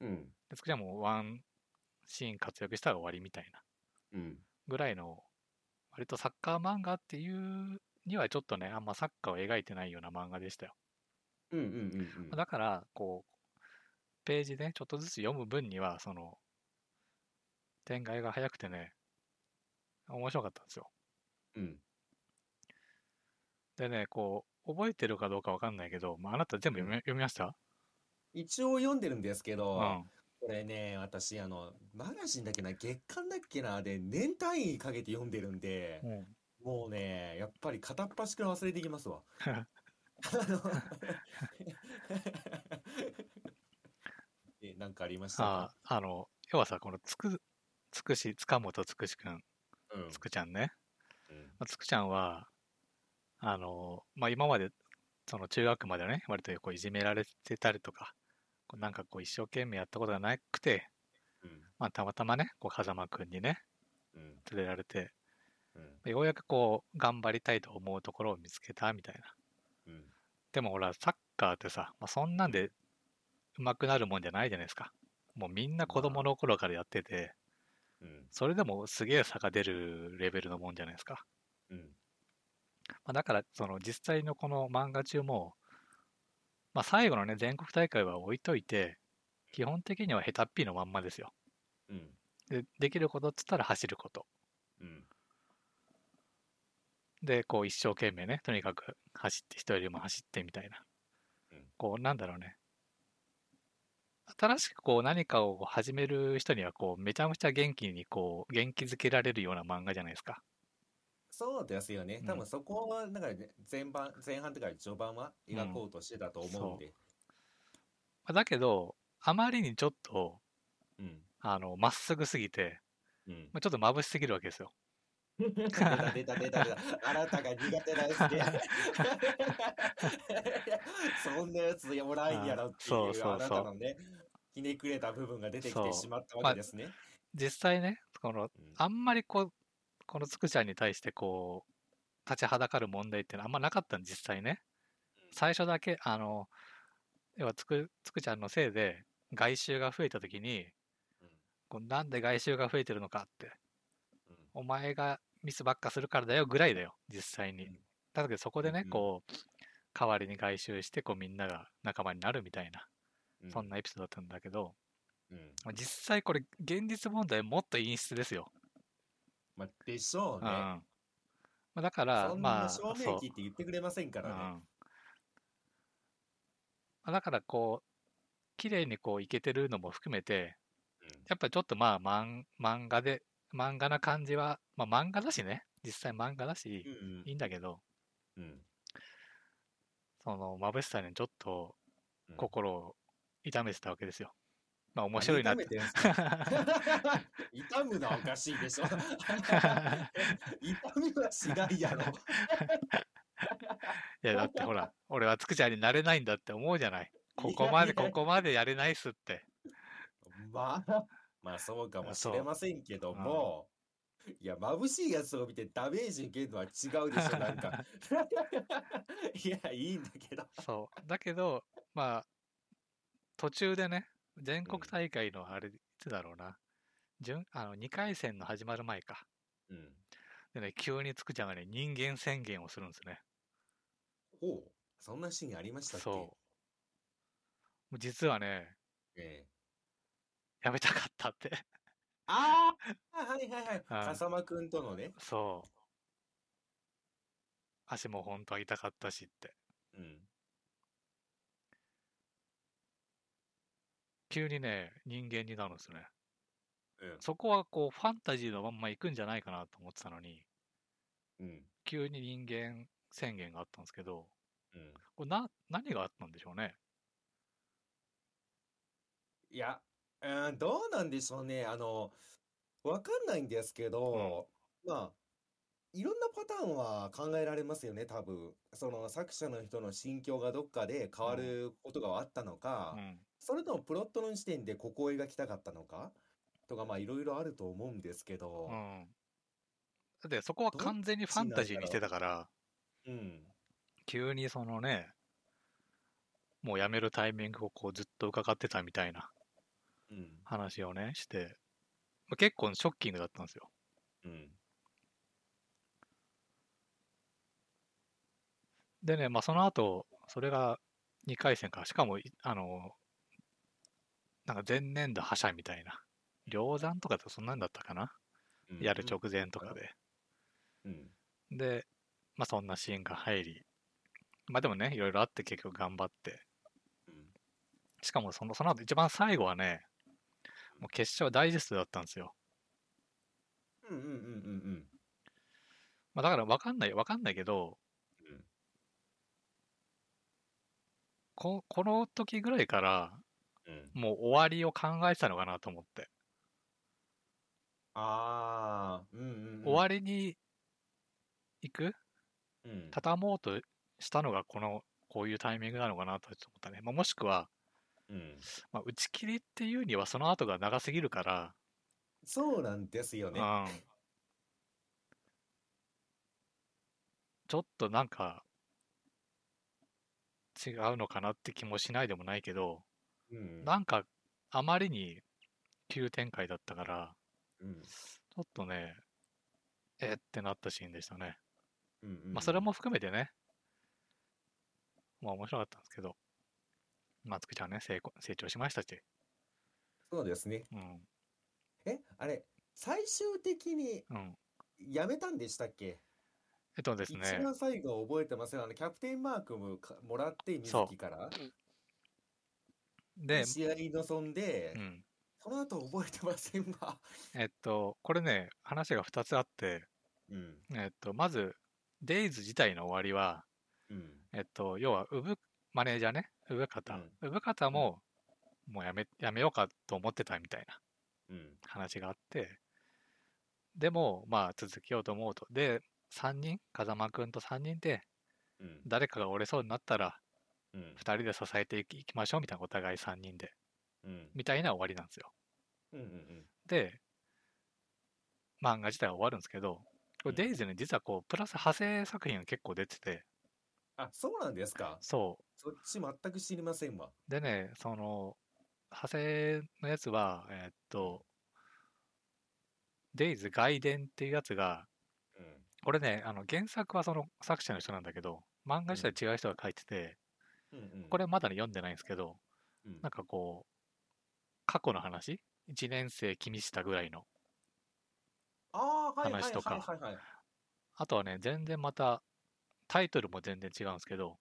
うん。でつくちゃんもワンシーン活躍したら終わりみたいなうん。ぐらいの、割とサッカー漫画っていうにはちょっとね、あんまサッカーを描いてないような漫画でしたよ。うんうんうんうん。だから、こう、ページで、ちょっとずつ読む分には、その、展開が早くてね、面白かったんですよ。うん。でね、こう、覚えてるかどうかわかんないけど、まあ、あなた全部読み,、読みました？一応読んでるんですけど、うん。これね、私、あの、マガジンだっけな、月刊だっけな、で、年単位かけて読んでるんで、うん、もうね、やっぱり片っ端から忘れていきますわ。*laughs* あの *laughs* え、なんかありました？かああの、要はさ、このつく、つくし、塚本つくしくん、うん。つくちゃんね。うん。まあ、つくちゃんは、あの、まあ、今まで、その中学までね、割とこういじめられてたりとか、こうなんかこう一生懸命やったことがなくて、うんままあ、たまたまね、こう風間くんにね、うん。連れられて、うん。ようやくこう、頑張りたいと思うところを見つけたみたいな。うん。でもほら、サッカーってさ、まあ、そんなんで上手くなるもんじゃないじゃないですか。もうみんな子供の頃からやってて、うん。それでもすげえ差が出るレベルのもんじゃないですか。うん。まあ、だから、その実際のこの漫画中も、まあ、最後のね、全国大会は置いといて、基本的には下手っぴのまんまですよ。うん。で、できることっつったら走ること。うん。で、こう一生懸命ね、とにかく走って、人よりも走ってみたいなうん。こう、なんだろうね。新しくこう何かを始める人には、こう、めちゃめちゃ元気に、こう、元気づけられるような漫画じゃないですか。そうですよね。うん多分そこは、なんかね、前半、前半とか序盤は描こうとしてたと思うんで。まあだけど、あまりにちょっと、うん。あの、まっすぐすぎて、うん。まあ、ちょっと眩しすぎるわけですよ。出た出た出た出た。*laughs* あなたが苦手なやつね。そんなやつおらんやろっていそうそうそううあなたのね、ひねくれた部分が出てきてしまったわけですね。実際ね、この、うんあんまりこう、このつくちゃんに対してこう、立ちはだかる問題ってのはあんまなかったん実際ね。最初だけ、あの、要はつく、つくちゃんのせいで外周が増えた時に、うん。こうなんで外周が増えてるのかって、うん。お前がミスばっかするからだよぐらいだよ、実際に。うん。だけどそこでねうん、こう、代わりに外周して、こうみんなが仲間になるみたいな、うん。そんなエピソードだったんだけど、うん。実際これ現実問題もっと陰湿ですよ。まあ、でしょううん。ね。まあ、だから、そんまあ、な正面そう切って言ってくれませんかうんらね。まあだからこう、綺麗にこういけてるのも含めて、うんやっぱりちょっとまあ漫漫画で、漫画な感じは、まあ漫画だしね、実際漫画だし、うんいいんだけど、うんその眩しさにちょっとうん心を痛めてたわけですよ。まあ面白いなって。何痛むのはおかしいでしょ。痛みはしないやろ。いやだってほら、俺はつくちゃんになれないんだって思うじゃない。ここまで、ここまでやれないっすって。まあ、まあそうかもしれませんけども、いや、眩しいやつを見てダメージ受けるのは違うでしょ、なんか。*laughs* いや、いいんだけど。そう。だけど、まあ、途中でね、全国大会のあれ、いつだろうな。準あの2回戦の始まる前か。うん。でね、急につくちゃんがね、人間宣言をするんですね。ほう、そんなシーンありましたっけ？そう。実はね、ええやめたかったって。ああはいはいはい。あ *laughs* 笠間くんとのね。そう。足も本当は痛かったしって。うん。急にね、人間になるんですね。うん。そこはこう、ファンタジーのまんま行くんじゃないかなと思ってたのに、うん。急に人間宣言があったんですけど、うん。これな、何があったんでしょうね？いや、うん、どうなんでしょうね。あの、わかんないんですけど、まあ、いろんなパターンは考えられますよね、多分。その作者の人の心境がどっかで変わることがあったのかう、ん。それともプロットの時点でここを描きたかったのか？とか、まあいろいろあると思うんですけど、うん。だってそこは完全にファンタジーにしてたから、う？ん。急にそのね、もうやめるタイミングをこうずっと伺ってたみたいなうん。話をね、して、まあ結構ショッキングだったんですよ。うん。でね、まあその後、それが2回戦か、しかもい、あの、なんか前年度覇者みたいな、量産とかってそんなんだったかな、うんやる直前とかで。うん。で、まあそんなシーンが入り、まあでもね、いろいろあって結局頑張って、うん。しかもそのその後一番最後はね、もう決勝ダイジェストだったんですよ。うんうんうんうんまあだから分かんない、分かんないけど、うんここの時ぐらいからうん。もう終わりを考えてたのかなと思って。ああ、うんうんうん。終わりに行く？うん。畳もうとしたのがこの、こういうタイミングなのかなと思ったね。まあ、もしくは、うん。まあ、打ち切りっていうにはその後が長すぎるから、そうなんですよね。うん。ちょっとなんか、違うのかなって気もしないでもないけど、うん。なんか、あまりに急展開だったから、うん。ちょっとね、えってなったシーンでしたね。うんうんまあ、それも含めてね、まあ面白かったんですけど、まあ、つくちゃんね、成功成長しましたし、そうですね。うん、え、あれ、最終的にうん。やめたんでしたっけ？えっとです一ね、番最後覚えてません。あの、キャプテンマークもかもらって、水木から。で、試合に臨んでう、ん。その後覚えてませんわ。えっと、これね、話が2つあって、うん。えっと、まず、デイズ自体の終わりは、うん。えっと、要は、産マネージャーね、産方うん。産方も、もうやめ、やめようかと思ってたみたいなうん。話があって、でも、まあ、続けようと思うと。で、3人、風間くんと3人で、うん。誰かが折れそうになったら、うん2。人で支えていきましょうみたいな、お互い3人で、うん。みたいな終わりなんですよ。うん。うん。で、漫画自体は終わるんですけど、こうんれデイズに実はこう、プラス派生作品が結構出てて、あ、そうなんですか？そそっち全く知りませんわ。う。でね、その、派生のやつは、えーっと、デイズ外伝っていうやつが、うん。これね、あの原作はその作者の人なんだけど、漫画自体違う人が書いてて、うん。うん。これまだね読んでないんですけど、うん、なんかこう、過去の話 ?1 年生君下ぐらいの。話とか。あとはね、全然また、タイトルも全然違うんですけど、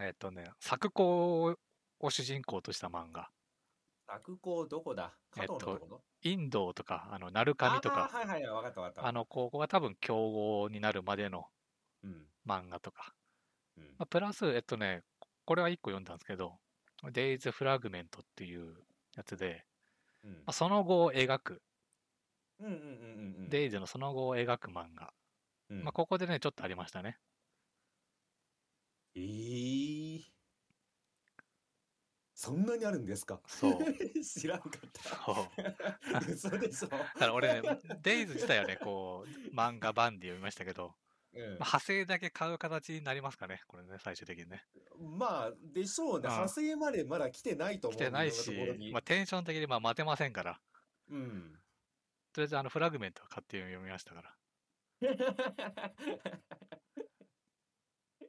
えっとね、作工を主人公とした漫画。作工どこだ？加藤のところインドとか、あの、鳴神とか、あーはいはいはい、わかったわかった。あの、高校が多分強豪になるまでのうん。漫画とか。うんまあ、プラス、えっとね、これは1個読んだんですけど、デイズ・フラグメントっていうやつで、うんまあ、その後を描く、うんうんうんうんうん。デイズのその後を描く漫画。うん、まあ、ここでね、ちょっとありましたね。えー、そんなにあるんですか？そう。*laughs* 知らんかった。そう。*laughs* 嘘でしょ。だから俺ね、デイズ自体はね、こう、漫画版で読みましたけど、うんまあ、派生だけ買う形になりますかね、これね、最終的にね。まあ、でしょうね。うん派生までまだ来てないと思う。来てないしまあ、テンション的にまあ待てませんから、うん。とりあえずあのフラグメントは買って読みましたから。*laughs*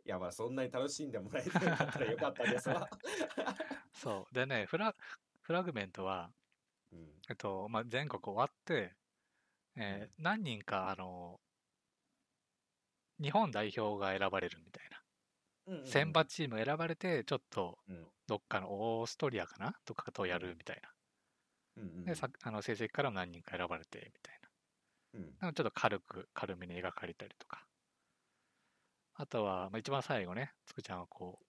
いや、まあ、そんなに楽しんでもらえてなかったらよかったですわ。*laughs* そう。でね、フラフラグメントは、うんえっと、まあ、全国終わって、えー何人か、あの、日本代表が選ばれるみたいな。選抜チーム選ばれて、ちょっとうん。どっかのオーストリアかなとかとやるみたいな。うんうん。で、さあの成績からも何人か選ばれてみたいうん。な。なんかちょっと軽く、軽めに描かれたりとか。あとは、まあ、一番最後ね、つくちゃんはこう、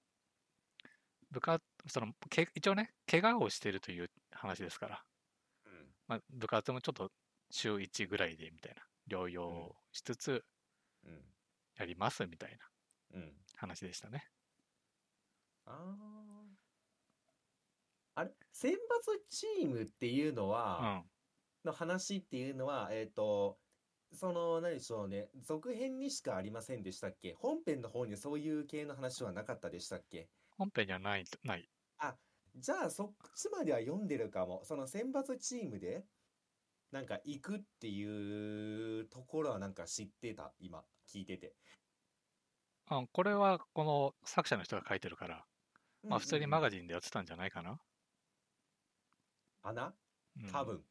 部活、その、け一応ね、怪我をしてるという話ですから、うん。まあ、部活もちょっと週1ぐらいでみたいな、療養しつつうんやりますみたいなうん話でしたね。あーあれ選抜チームっていうのうは、ん。の話っていうのは、えっ、と、その、何でしょうね、続編にしかありませんでしたっけ？本編の方にそういう系の話はなかったでしたっけ？本編にはない、ない。じゃあそっちまでは読んでるかも。その選抜チームで、なんか行くっていうところはなんか知ってた、今、聞いてて。うん、これはこの作者の人が書いてるから、まあ普通にマガガジンでやってたんじゃないかな。あな？うん多分。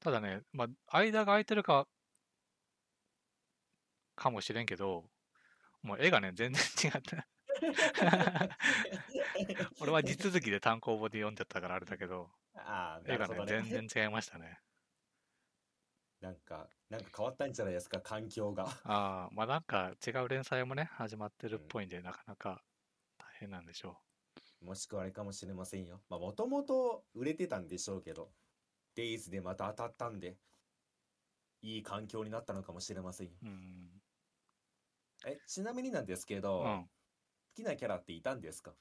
ただね、まあ、間が空いてるか、かもしれんけど、もう絵がね、全然違った。*laughs* 俺は地続きで単行本で読んでたからあれだけど、ああ、な絵がねね。全然違いましたね。*laughs* なんか、なんか変わったんじゃないですか、環境が。*laughs* ああ、まあなんか違う連載もね、始まってるっぽいんで、なかなか大変なんでしょもしくはあれかもしれませんよ。まあ、もともと売れてたんでしょうけど、デイズでまた当たったんで、いい環境になったのかもしれませんよ。う。うん。え、ちなみになんですけど、うん。好きなキャラっていたんですか？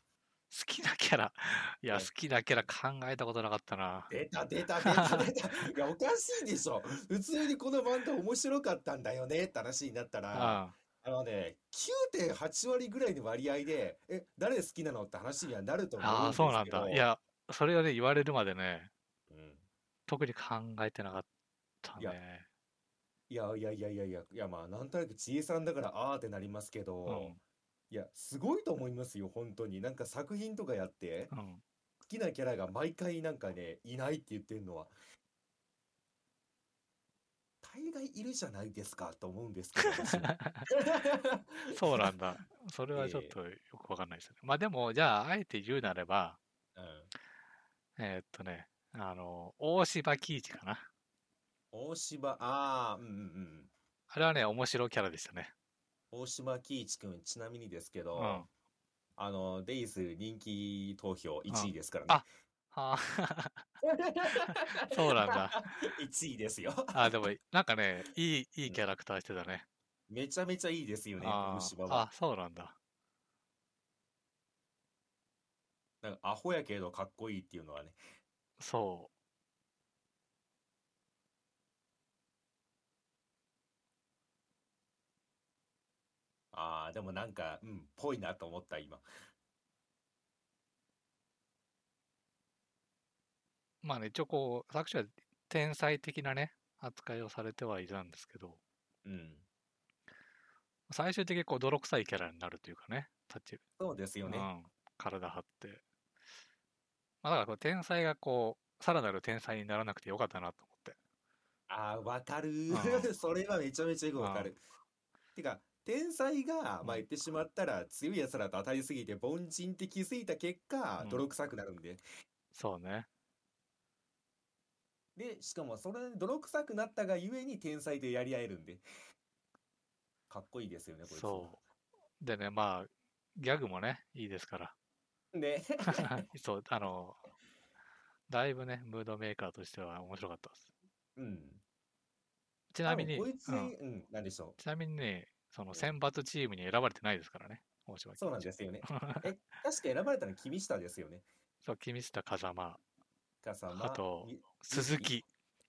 好きなキャラ。いや、はい好きなキャラ考えたことなかったな。出た出た出た出た。*laughs* いや、おかしいでしょ。普通にこの漫画面白かったんだよねって話になったうら、ん。あのね、9.8割ぐらいの割合で、え、誰好きなのって話にはなると思うんああ、ですけど。そうなんだ。いや、それをね、言われるまでね、うん。特に考えてなかったね。いやいやいやいやいや、いやまあ、なんとなく知恵さんだから、あーってなりますけうど、ん。いや、すごいと思いますよ、本当に。なんか作品とかやって、うん。好きなキャラが毎回なんかね、いないって言ってるのは、大概いるじゃないですかと思うんですけど、*laughs* そうなんだ。それはちょっとよくわかんないですね。まあでも、じゃあ、あえて言うなれば、うん。えーっとね、あの、大柴喜一かな。大柴、ああ、うんうんうん。あれはね、面白キャラでしたね。大柴喜一君、ちなみにですけど、うん。あの、デイズ人気投票1位ですからね。あはあ、*laughs* そうなんだ。*laughs* 1位ですよ。あ、でも、なんかね、いい、いいキャラクターしてたね。めちゃめちゃいいですよね、あ大柴ーはあ、。そうなんだ。なんかアホやけどかっこいいっていうのはね。そああ、でもなんか、うん、ぽいなと思った、今。う。まあね、一応こう、作者は天才的なね、扱いをされてはいたんですけど、うん。最終的にこう、泥臭いキャラになるというかね、立ち、そうですよね。うん、体張って。まあ、だからこう、天才がこう、さらなる天才にならなくてよかったなと思って。ああ、わかるう *laughs* それはめちゃめちゃよくわかる。てか、天才が、まあ言ってしまったら、強い奴らと当たりすぎて凡人って気づいた結果、うん泥臭くなるんで。そうね。で、しかもそれで泥臭くなったがゆえに天才でやり合えるんで。かっこいいですよね、こいつは。そう。でね、まあ、ギャグもね、いいですから。ね。*laughs* そう、あの、だいぶね、ムードメーカーとしては面白かったです。うん。ちなみに、多分こいつ、ううんん、なんでしょちなみにね、そのうん選抜チームに選ばれてないですからね、大島う。そうなんですよね。す。*laughs* え、確か選ばれたの君下ですよね。そう、君下風間、かさま。あとみ鈴木。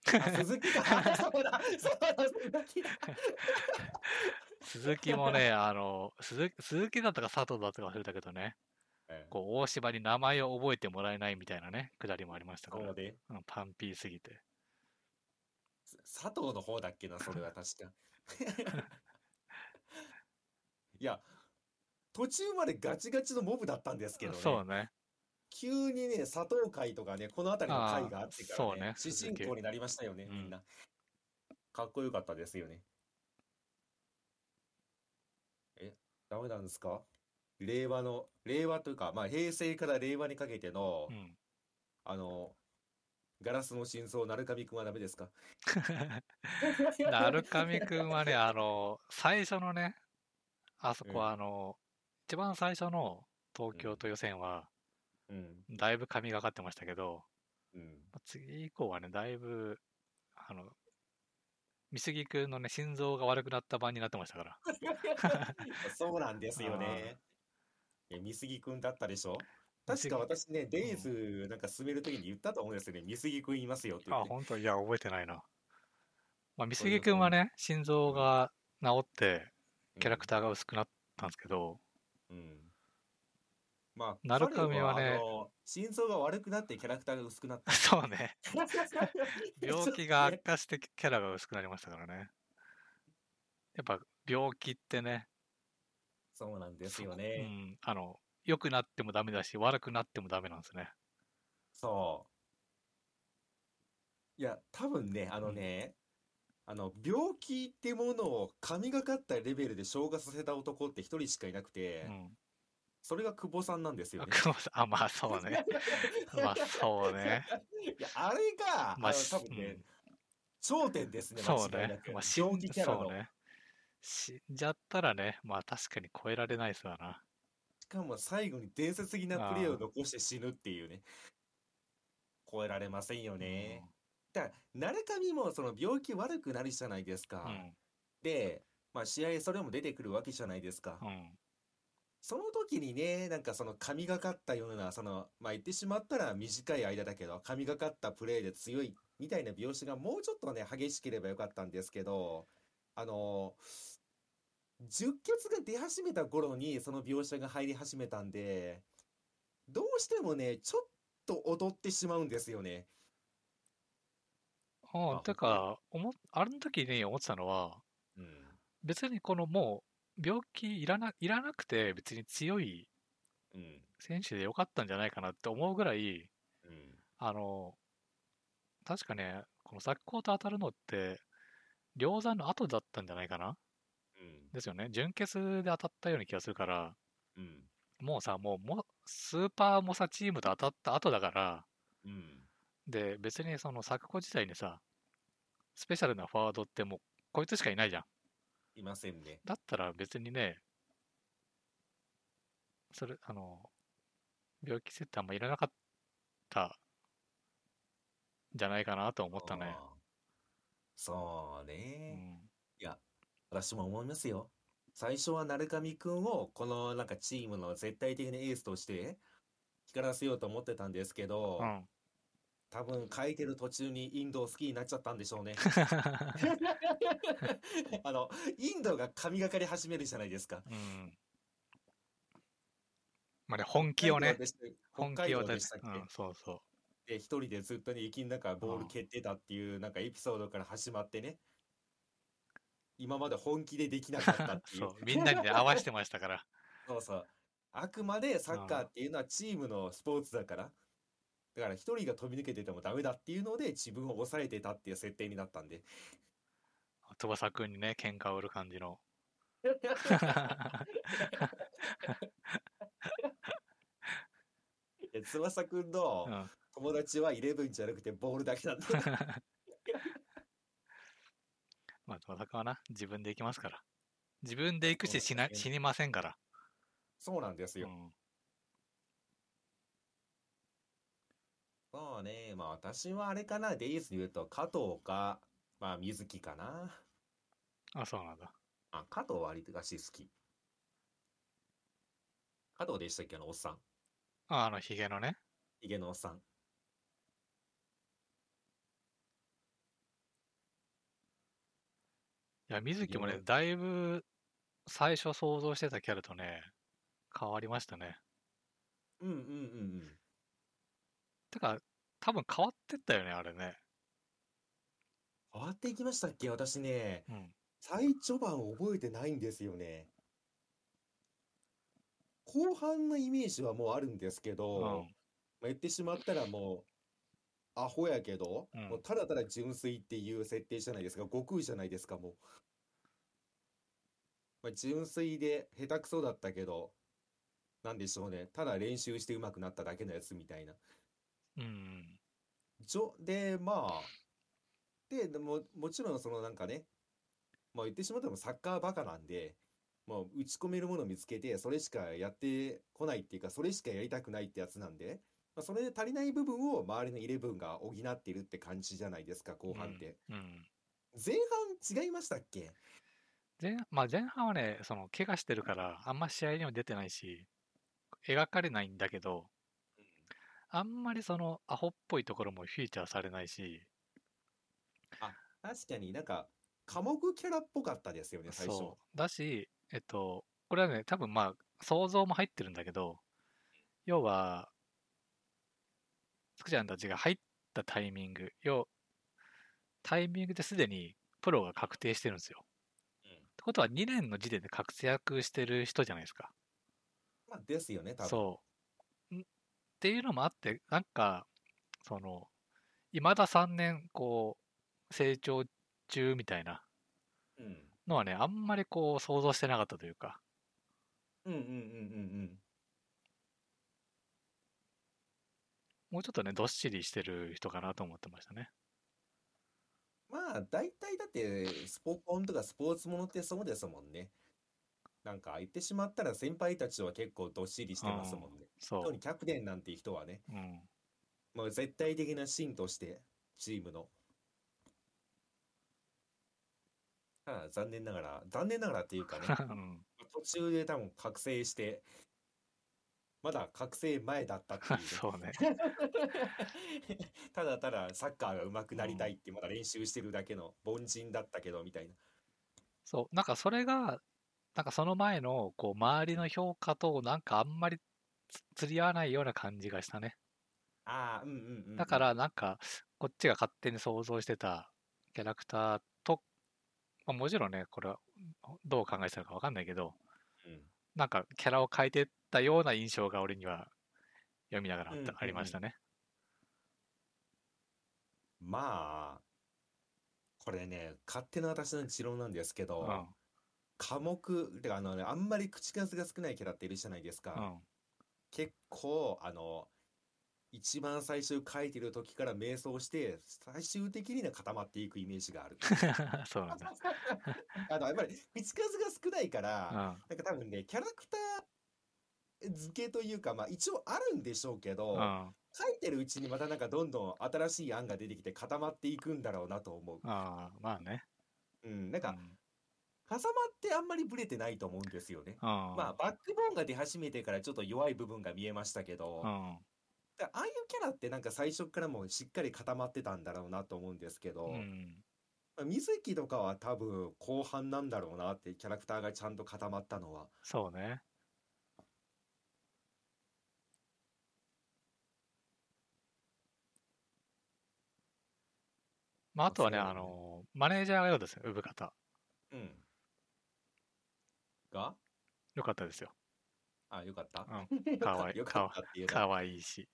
あ、鈴木か。*laughs* そうだ、そうだ、鈴木だ。*laughs* 鈴木もね、あの、鈴鈴木だったか佐藤だったか忘れたけどね、うんこう、大柴に名前を覚えてもらえないみたいなね、くだりもありましたからで。うんパンピーすぎて。佐藤の方だっけな、それは確か。いや、途中までガチガチのモブだったんですけどね。そうね。急にね、佐藤会とかね、この辺りの会があってからね、主人公になりましたよね、うんみんな。かっこよかったですよね。え、ダメなんですか？令和の、令和というか、まあ平成から令和にかけてのう、ん。あの、ガラスの真相、鳴上くんはダメですか？*laughs* 鳴上くんはね、あの、最初のね、あそこうんはあの、一番最初の東京都予選は、うん、だいぶ神がかってましたけど、うん。次以降はね、だいぶ、あの、美杉くんのね、心臓が悪くなった版になってましたから。*laughs* そうなんですよね。え、美杉くんだったでしょ？確か私ね、デイズなんか進めるときに言ったと思うんですよね。美杉くんいますよって言あ。本当？いや、覚えてないな。まあ、美杉くんはね、心臓が治って、キャラクタターが薄くなったんですけど、ー。うん。まあ、鳴上はね彼あの心臓が悪くなってキャラクターが薄くなった。*laughs* そうね、*laughs* 病気が悪化してキャラが薄くなりましたからね。やっぱ病気ってね、そうなんですようね。ん、あの、良くなってもダメだし、悪くなってもダメなんですね。そう。いや、多分ね、あのね、あの、病気ってものを神がかったレベルで消化させた男って一人しかいなくて、うん。それが久保さんなんですよあ、ね。久保さんあまあそうね。*laughs* まあそうね。いや、あれが、まあ、多分ねうん、頂点ですね、そうね。まあ、死ん病気キャラの。ね。死んじゃったらね、まあ確かに超えられないですわな。しかも最後に伝説的なプレーを残して死ぬっていうね。超えられませんよね。だから、鳴上もその病気悪くなるじゃないですか。うん。で、まあ試合それも出てくるわけじゃないですかう。ん。その時にね、なんかその神がかったような、その、まあ言ってしまったら短い間だけど、神がかったプレーで強いみたいな描写がもうちょっとね、激しければよかったんですけど、あの、十血が出始めた頃にその描写が入り始めたんで、どうしてもね、ちょっと踊ってしまうんですよね。ああ、てか、あの時に思ってたのは、うん。別にこのもう、病気いらな、いらなくて別に強いうん。選手でよかったんじゃないかなって思うぐらい、うん。あの、確かね、この雑光と当たるのって、梁山の後だったんじゃないかなうん。ですよね。準決で当たったような気がするから、うん。もうさ、もうも、スーパーモサチームと当たった後だから、うん。で、別にその作子自体にさ、スペシャルなフォワードってもう、こいつしかいないじゃん。いませんね。だったら別にね、それ、あの、病気設定あんまいらなかったんじゃないかなと思ったね。そううね。ん。いや、私も思いますよ。最初は鳴上くんをこのなんかチームの絶対的なエースとして光らせようと思ってたんですけど、うん。多分書いてる途中にインドを好きになっちゃったんでしょうね。*laughs* あの、インドが神がかり始めるじゃないですか。うん。まあね、本気をね、本気を出したっけ？うん、そうそう。で、一人でずっとね、雪の中ボール蹴ってたっていうなんかエピソードから始まってね。今まで本気でできなかったってい *laughs* そうう、みんなにね、合わせてましたから。*laughs* そうそう。あくまでサッカーっていうのはチームのスポーツだから。だから一人が飛び抜けててもダメだっていうので自分を抑えてたっていう設定になったんで。翼くんにね、喧嘩を売る感じの。*laughs* いや翼くんのうん友達はイレブンじゃなくてボールだけなんで。*laughs* まあ、翼はな、自分で行きますから。自分で行くし、死な死にませんから。そうなんですよ。うん。そうね。まあ私はあれかな。デイズで言うと加藤か、まあ水木かな。あ、そうなんだ。あ、加藤は割とがし好き。加藤でしたっけ？あのおっさん。あ、あの、ヒゲのね。ヒゲのおっさん。いや、水木もねだいぶ最初想像してたキャラとね、変わりましたね。うんうんうんうん。てか、多分変わってったよね、あれね。変わっていきましたっけ？私ね、うん。最序盤覚えてないんですよね。後半のイメージはもうあるんですけど、うん。まあ、言ってしまったらもう、アホやけど、うんもうただただ純粋っていう設定じゃないですか。悟空じゃないですか、もう。まあ、純粋で下手くそだったけど、なんでしょうね。ただ練習して上手くなっただけのやつみたいな。うん。じょ、で、まあ、で、でも、もちろんそのなんかね、まあ言ってしまってもサッカーバカなんで、もう打ち込めるものを見つけて、それしかやってこないっていうか、それしかやりたくないってやつなんで、まあ、それで足りない部分を周りのイレブンが補っているって感じじゃないですか、後半って。うん。前半違いましたっけ？前まあ、前半はね、その怪我してるから、あんま試合にも出てないし、描かれないんだけど、あんまりそのアホっぽいところもフィーチャーされないし、確かになんか、寡黙キャラっぽかったですよね、最初。そう。だし、えっと、これはね、多分まあ、想像も入ってるんだけど、要は、つくちゃんたちが入ったタイミング、要、タイミングですでにプロが確定してるんですよ。うんってことは2年の時点で活躍してる人じゃないですか。まあ、ですよね、多分。そう。んっていうのもあって、なんか、その、未だ3年、こう、成長中みたいなうん。のはね、あんまりこう、想像してなかったというか、うんうんうんうんうん。もうちょっとね、どっしりしてる人かなと思ってましたね。まあ、大体だって、スポコンとかスポーツものってそうですもんね。なんか言ってしまったら先輩たちは結構どっしりしてますもんね。そう。特にキャプテンなんていう人はね、うん。もう絶対的な芯として、チームの。ただ残念ながら、残念ながらっていうかね、*laughs* うん。途中で多分覚醒して、まだ覚醒前だったっていうね、*laughs* そうね。*laughs* ただただサッカーが上手くなりたいってまだ練習してるだけの凡人だったけどみたいな。そう、なんかそれが、なんかその前の、こう、周りの評価と、なんかあんまりつ釣り合わないような感じがしたね。ああ、うんうんうんうん。だか、ら、なんか、こっちが勝手に想像してたキャラクターと、まあ、もちろんね、これはどう考えてたのかわかんないけど、うん、なんかキャラを変えてったような印象が俺には読みながらあったうんうんうんありましたね。まあ、これね、勝手な私の持論なんですけど、うん。科目、てかあのね、あんまり口数が少ないキャラっているじゃないですか。うん。結構、あの、一番最初書いてる時から迷走して、最終的には固まっていくイメージがある。*laughs* そうなんだ。*laughs* あの、やっぱり口数が少ないから、うん。なんか多分ね、キャラクター付けというか、まあ一応あるんでしょうけど、うん。書いてるうちにまたなんかどんどん新しい案が出てきて固まっていくんだろうなと思う。ああ、まあね。うん、なんか、うん。挟まってあんまりブレてないと思うんですよね。うん。まあ、バックボーンが出始めてからちょっと弱い部分が見えましたけど、ああいうキャラってなんか最初からもうしっかり固まってたんだろうなと思うんですけど、うん。まあ水木とかは多分後半なんだろうなってキャラクターがちゃんと固まったのは。そうね。まあ、あとはね、あの、マネージャーがよかったですよ、産方。うん。が？よかったですよ。あ、よかった？うん。*laughs* かわいい、よかったっていうのかはわいいし。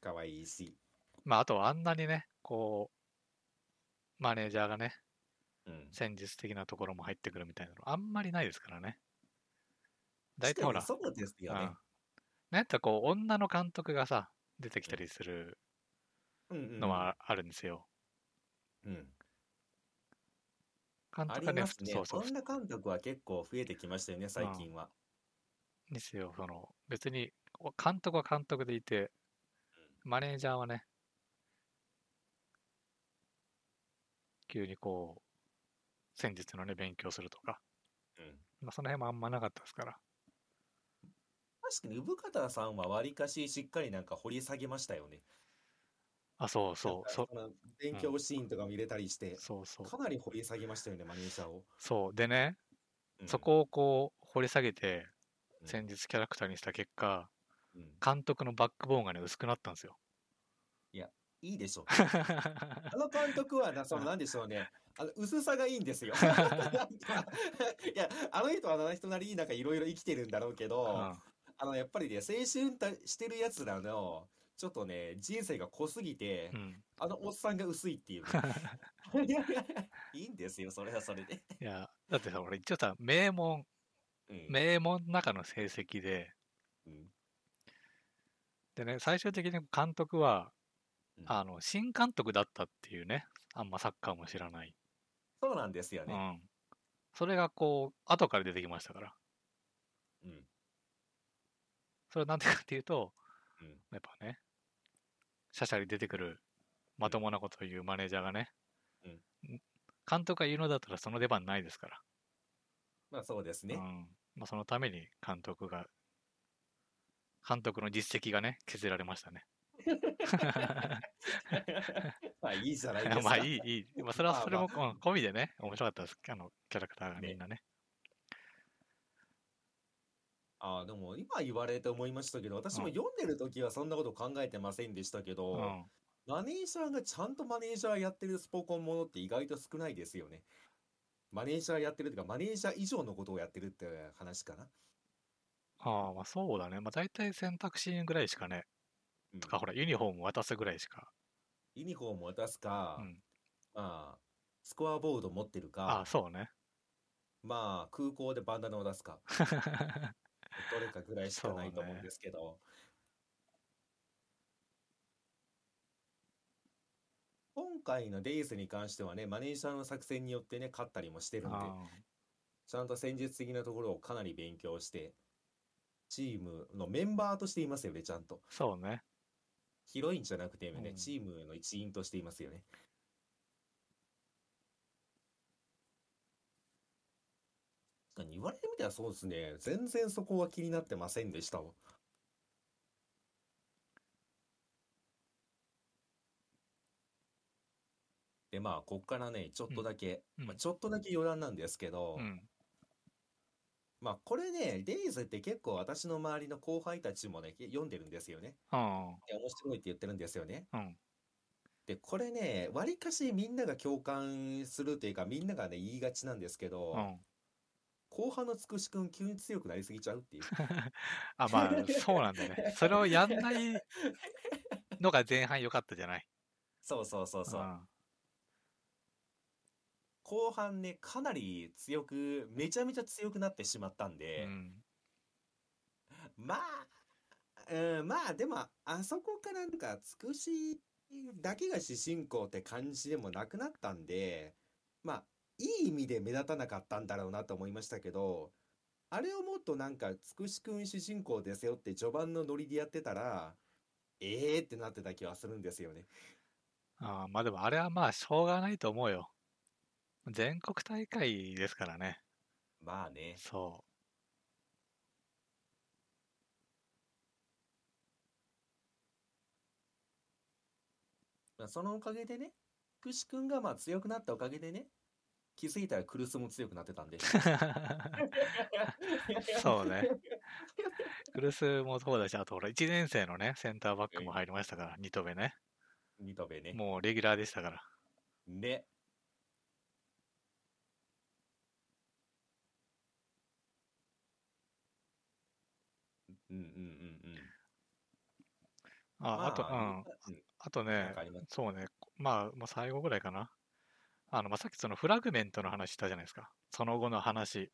かわいいし。まあ、あとはあんなにね、こう、マネージャーがね、うん。戦術的なところも入ってくるみたいなの、あんまりないですからね。大体ほら、そうですよねうん。。なんやったらこう、女の監督がさ、出てきたりするうんうんうんのはあるんですよ。うん。あ監督がね、りますね。そうそうこんな監督は結構増えてきましたよね、最近は。ですよ。その、別に、お監督は監督でいて、マネージャーはね、急にこう、戦術のね、勉強するとか、うん。まあ、その辺もあんまなかったですから。確かに産方さんはわりかししっかりなんか掘り下げましたよね。あ、そうそう、そ勉強シーンとかも入れたりして、そうそう。かなり掘り下げましたよね、マネージャーを。そう。でね、うんそこをこう、掘り下げて、うん戦術キャラクターにした結果、うん監督のバックボーンがね、薄くなったんですよ。いいでしょう。*laughs* あの監督はな、そのなんでしょうね。*laughs* あの薄さがいいんですよ。なんかいや、あの人はあの人なりになんかいろいろ生きてるんだろうけど、うんあの、やっぱりね、青春たしてるやつらの、ちょっとね、人生が濃すぎて、うん。あのおっさんが薄いっていうね。*laughs* いいんですよ、それはそれで。いや、だってさ、俺一応さ、名門、うん名門の中の成績で、うんでね、最終的に監督は、うんあの、新監督だったっていうね、あんまサッカーも知らない。そうなんですよね。うん。それがこう、後から出てきましたから。うん。それはなんでかっていうと、うんやっぱね、シャシャリ出てくるまともなことを言うマネージャーがね、うん監督が言うのだったらその出番ないですから。まあそうですね。うん。まあ、そのために監督が、監督の実績がね、削られましたね。*laughs* まあいいじゃないですか。*laughs* まあいい、いい。まあそれはそれも、込みでね、面白かったです。あの、キャラクターがねみんなね。ああ、でも今言われて思いましたけど、私もうん読んでる時はそんなこと考えてませんでしたけうど、ん。マネージャーがちゃんとマネージャーやってるスポコンものって意外と少ないですよね。マネージャーやってるっていうか、マネージャー以上のことをやってるって話かな。ああ、まあそうだね。まあ大体選択肢ぐらいしかね、うんとかほら、ユニフォーム渡すぐらいしか。ユニフォーム渡すか、うん。まあ、スコアボード持ってるああ、か、そうね。まあ、空港でバンダナを出すか、*laughs* *laughs* どれかぐらいしかないと思うんですけど、今回のデイズに関してはね、マネージャーの作戦によってね、勝ったりもしてるんで、あちゃんと戦術的なところをかなり勉強して、チームのメンバーとしていますよね、ちゃんと。あそうね。ヒロインじゃなくてね、うんチームの一員としていますよね。かに言われてみたらそうですね。全然そこは気になってませんでしたわ。で、まあ、こっからね、ちょっとだけ、うんまあ、ちょっとだけ余談なんですけど、うん。まあ、これね、デイズって結構私の周りの後輩たちもね、読んでるんですよね。うん。で面白いって言ってるんですよね。うん。で、これね、わりかしみんなが共感するというか、みんながね、言いがちなんですけど、うん。後半のつくしくん急に強くなりすぎちゃうっていう。*laughs* あ、まあ、そうなんだよね。それをやんないのが前半良かったじゃない？そうそうそうそう。ん。後半ね、かなり強く、めちゃめちゃ強くなってしまったんうで、ん。まあ、うん、まあでも、あそこからなんか、つくしだけが主人公って感じでもなくなったんで、まあ、いい意味で目立たなかったんだろうなと思いましたけど、あれをもっとなんか、つくしくん主人公ですよって序盤のノリでやってたら、ええーってなってた気はするんですよね。あーまあでもあれはまあしょうがないと思うよ。全国大会ですからね。まあね。そまあそのおかげでね、つくしくんがまあ強くなったおかげでね、気づいたらクルスも強くなってたんで。う。*laughs* そうね。クルスもそうだし、あとほら、1年生のね、センターバックも入りましたから、ニトベね。ニトベね。もうレギュラーでしたから。ね。うんうんうんうん。あ、あと、うん。うんあとねそうね、まあ、もう最後ぐらいかな。あの、まあ、さっきそのフラグメントの話したじゃないですか。その後の話。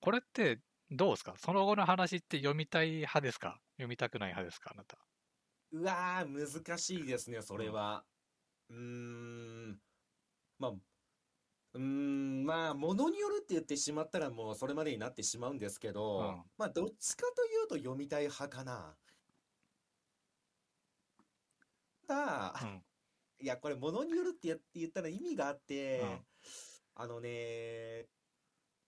これってどうですか？その後の話って読みたい派ですか？読みたくない派ですか？あなた。うわー、難しいですね、それは。うーん。まあ、うーん、まあ、ものによるって言ってしまったらもうそれまでになってしまうんですけど、うんまあ、どっちかというと読みたい派かな。ただ、うん。いや、これ、ものによるってやって言ったら意味があって、うんあのね、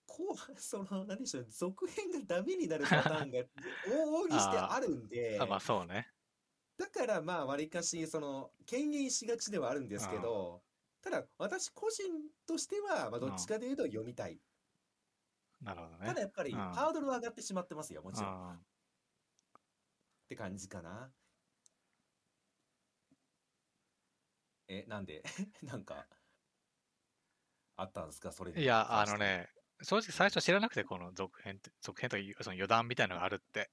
こう、その、なんでしょう、続編がダメになるパターンが往々にしてあるんで、あまあ、そうね。だからまあ、わりかし、その、敬遠しがちではあるんですけど、ただ、私個人としては、まあ、どっちかというと読みたい。なるほどね。ただやっぱり、うんハードルは上がってしまってますよ、もちろん。っうんて感じかな。え、なんで *laughs* なんか、あったんですか？それにいや、あのね、正直最初知らなくて、この続編って、続編というか、その余談みたいなのがあるって。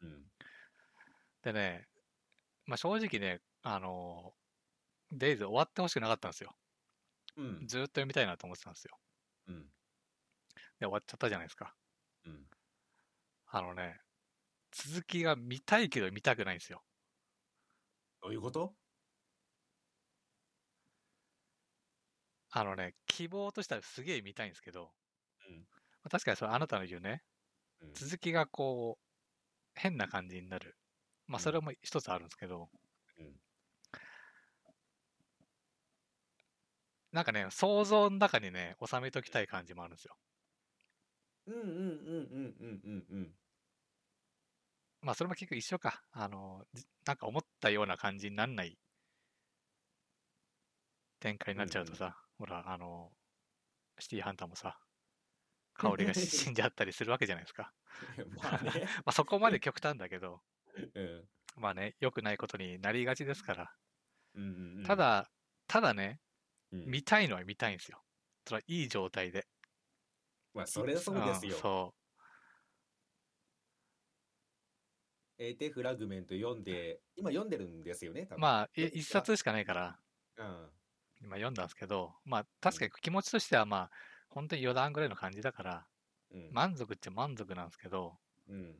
うん。でね、まあ、正直ね、あの、デイズ終わってほしくなかったんですよ。うん。ずーっと読みたいなと思ってたんですよ。うん。で、終わっちゃったじゃないですか。うん。あのね、続きが見たいけど見たくないんですよ。どういうこと？あのね、希望としてはすげえ見たいんですけど、うんまあ確かにそれあなたの言うね、うん続きがこう、変な感じになる。まあ、それも一つあるんですけど、うんなんかね、想像の中にね、収めときたい感じもあるんですよ。うんうんうんうんうんうんうん。まあ、それも結局一緒か。あの、じなんか思ったような感じになんない展開になっちゃうとさ、ほら、あの、シティーハンターもさ、香りが死んじゃったりするわけじゃないですか。*laughs* まあね。*laughs* まあ、そこまで極端だけど、うんまあね、良くないことになりがちですから。うんうんうん。た、だ、ただね、うん見たいのは見たいんですよ。それはいい状態で。まあ、それはそうですよ。んそえーで、フラグメント読んで、今読んでるんですよね。まあ、い一冊しかないから、うん。今読んだんですけど、まあ、確かに気持ちとしては、まあ、本当に余談ぐらいの感じだから、うん。満足っちゃ満足なんですけど、うん。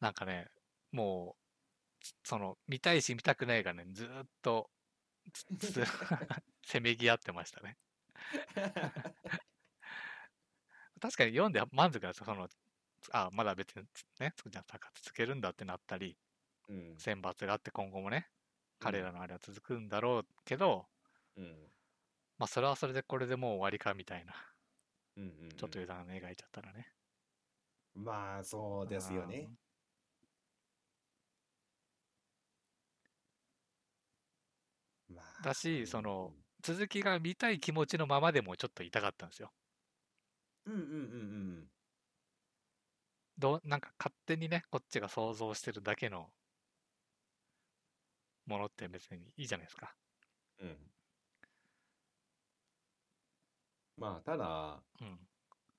なんかね、もう、つその、見たいし見たくないがね、ずーっと、*laughs* *laughs* せめぎ合ってましたね。*laughs* 確かに読んで満足なんですよ。その、あ、まだ別にね、つじゃあ続けるんだってなったり、うん。選抜があって今後もね、彼らのあれは続くんだろうけど、うん。まあそれはそれでこれでもう終わりかみたいな。うんうんうんちょっと油断描いちゃったらね。まあ、そうですよね。まあだしその、続きが見たい気持ちのままでもちょっと痛かったんですよ。うんうんうんうんどうなんか勝手にね、こっちが想像してるだけのものって別にいいじゃないですか。うん。うん。まあ、ただ、うん。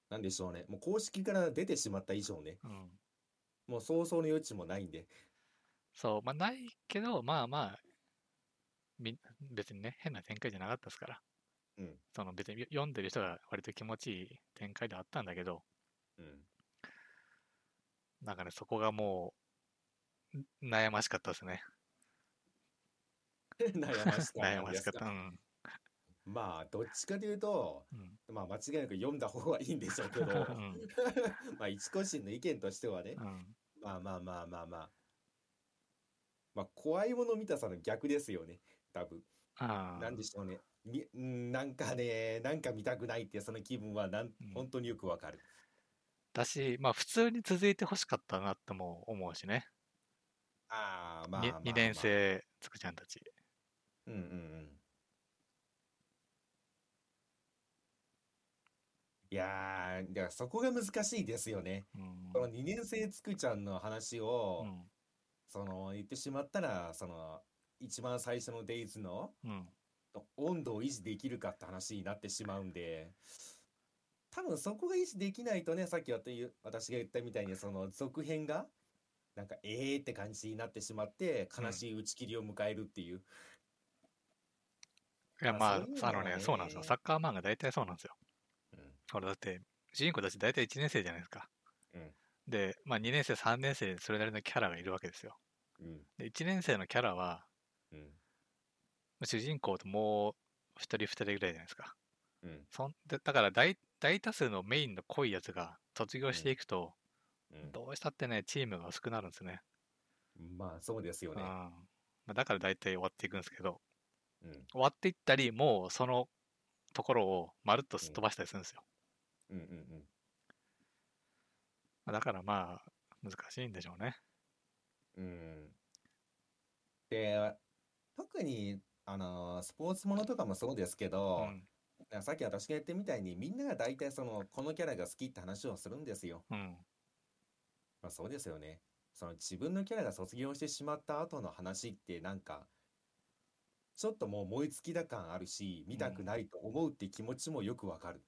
なんでしょうね。もう公式から出てしまった以上ね、うん。もう想像の余地もないんで。そう、まあないけど、まあまあ、み別にね、変な展開じゃなかったですから。うん。その別に読んでる人が割と気持ちいい展開ではあったんだけど、うん。なんかね、そこがもう、ん悩ましかったですね。*laughs* 悩ましか悩ったんですか *laughs* ましかった。うん。まあ、どっちかというと、うん。まあ、間違いなく読んだ方がいいんでしょうけど、うん *laughs* まあ、一個人の意見としてはね、うん。まあまあまあまあまあ、まあ、怖いもの見たさの逆ですよね、多分。ああ。なんでしょうね。み、んなんかね、なんか見たくないってその気分はなんうん、本当によくわかる。だし、まあ普通に続いてほしかったなっても思うしね。ああ、まあにまあまあ。2年。生つくちゃんたち。うんうんうん。いやー、だからそこが難しいですよね。うの2年生つくちゃんの話を、うん。その言ってしまったら、その一番最初のデイズのうん。温度を維持できるかって話になってしまうんで、多分そこが維持できないとね、さっき私私が言ったみたいに、その続編が、なんかえーって感じになってしまって、悲しい打ち切りを迎えるっていう。いや、ままあうあのね、ねそうなんですよ。サッカー漫画大体そうなんですよ。うんこれだって、主人公たち大体1年生じゃないですか。うんで、まあ2年生、3年生でそれなりのキャラがいるわけですよ。うんで、1年生のキャラは、うん主人公ともう1人2人ぐらいじゃないですか。うんそんでだから大大多数のメインの濃いやつが卒業していくと、うんどうしたってね、チームが薄くなるんですね。まあそうですようん。ね。まあ、だから大体終わっていくんですけど、うん終わっていったり、もうそのところをまるっとすっ飛ばしたりするんですよ。うんうんまあだからまあ、難しいんでしょうね。うんうんで、特に、あのスポーツものとかもそうですけうど、ん。だからさっき私が言ったみたいにみんなが大体そのこのキャラが好きって話をするんですよ。うん。まあそうですよね。その自分のキャラが卒業してしまった後の話ってなんかちょっともう燃え尽きだ感あるし見たくないと思うって気持ちもよくわかる。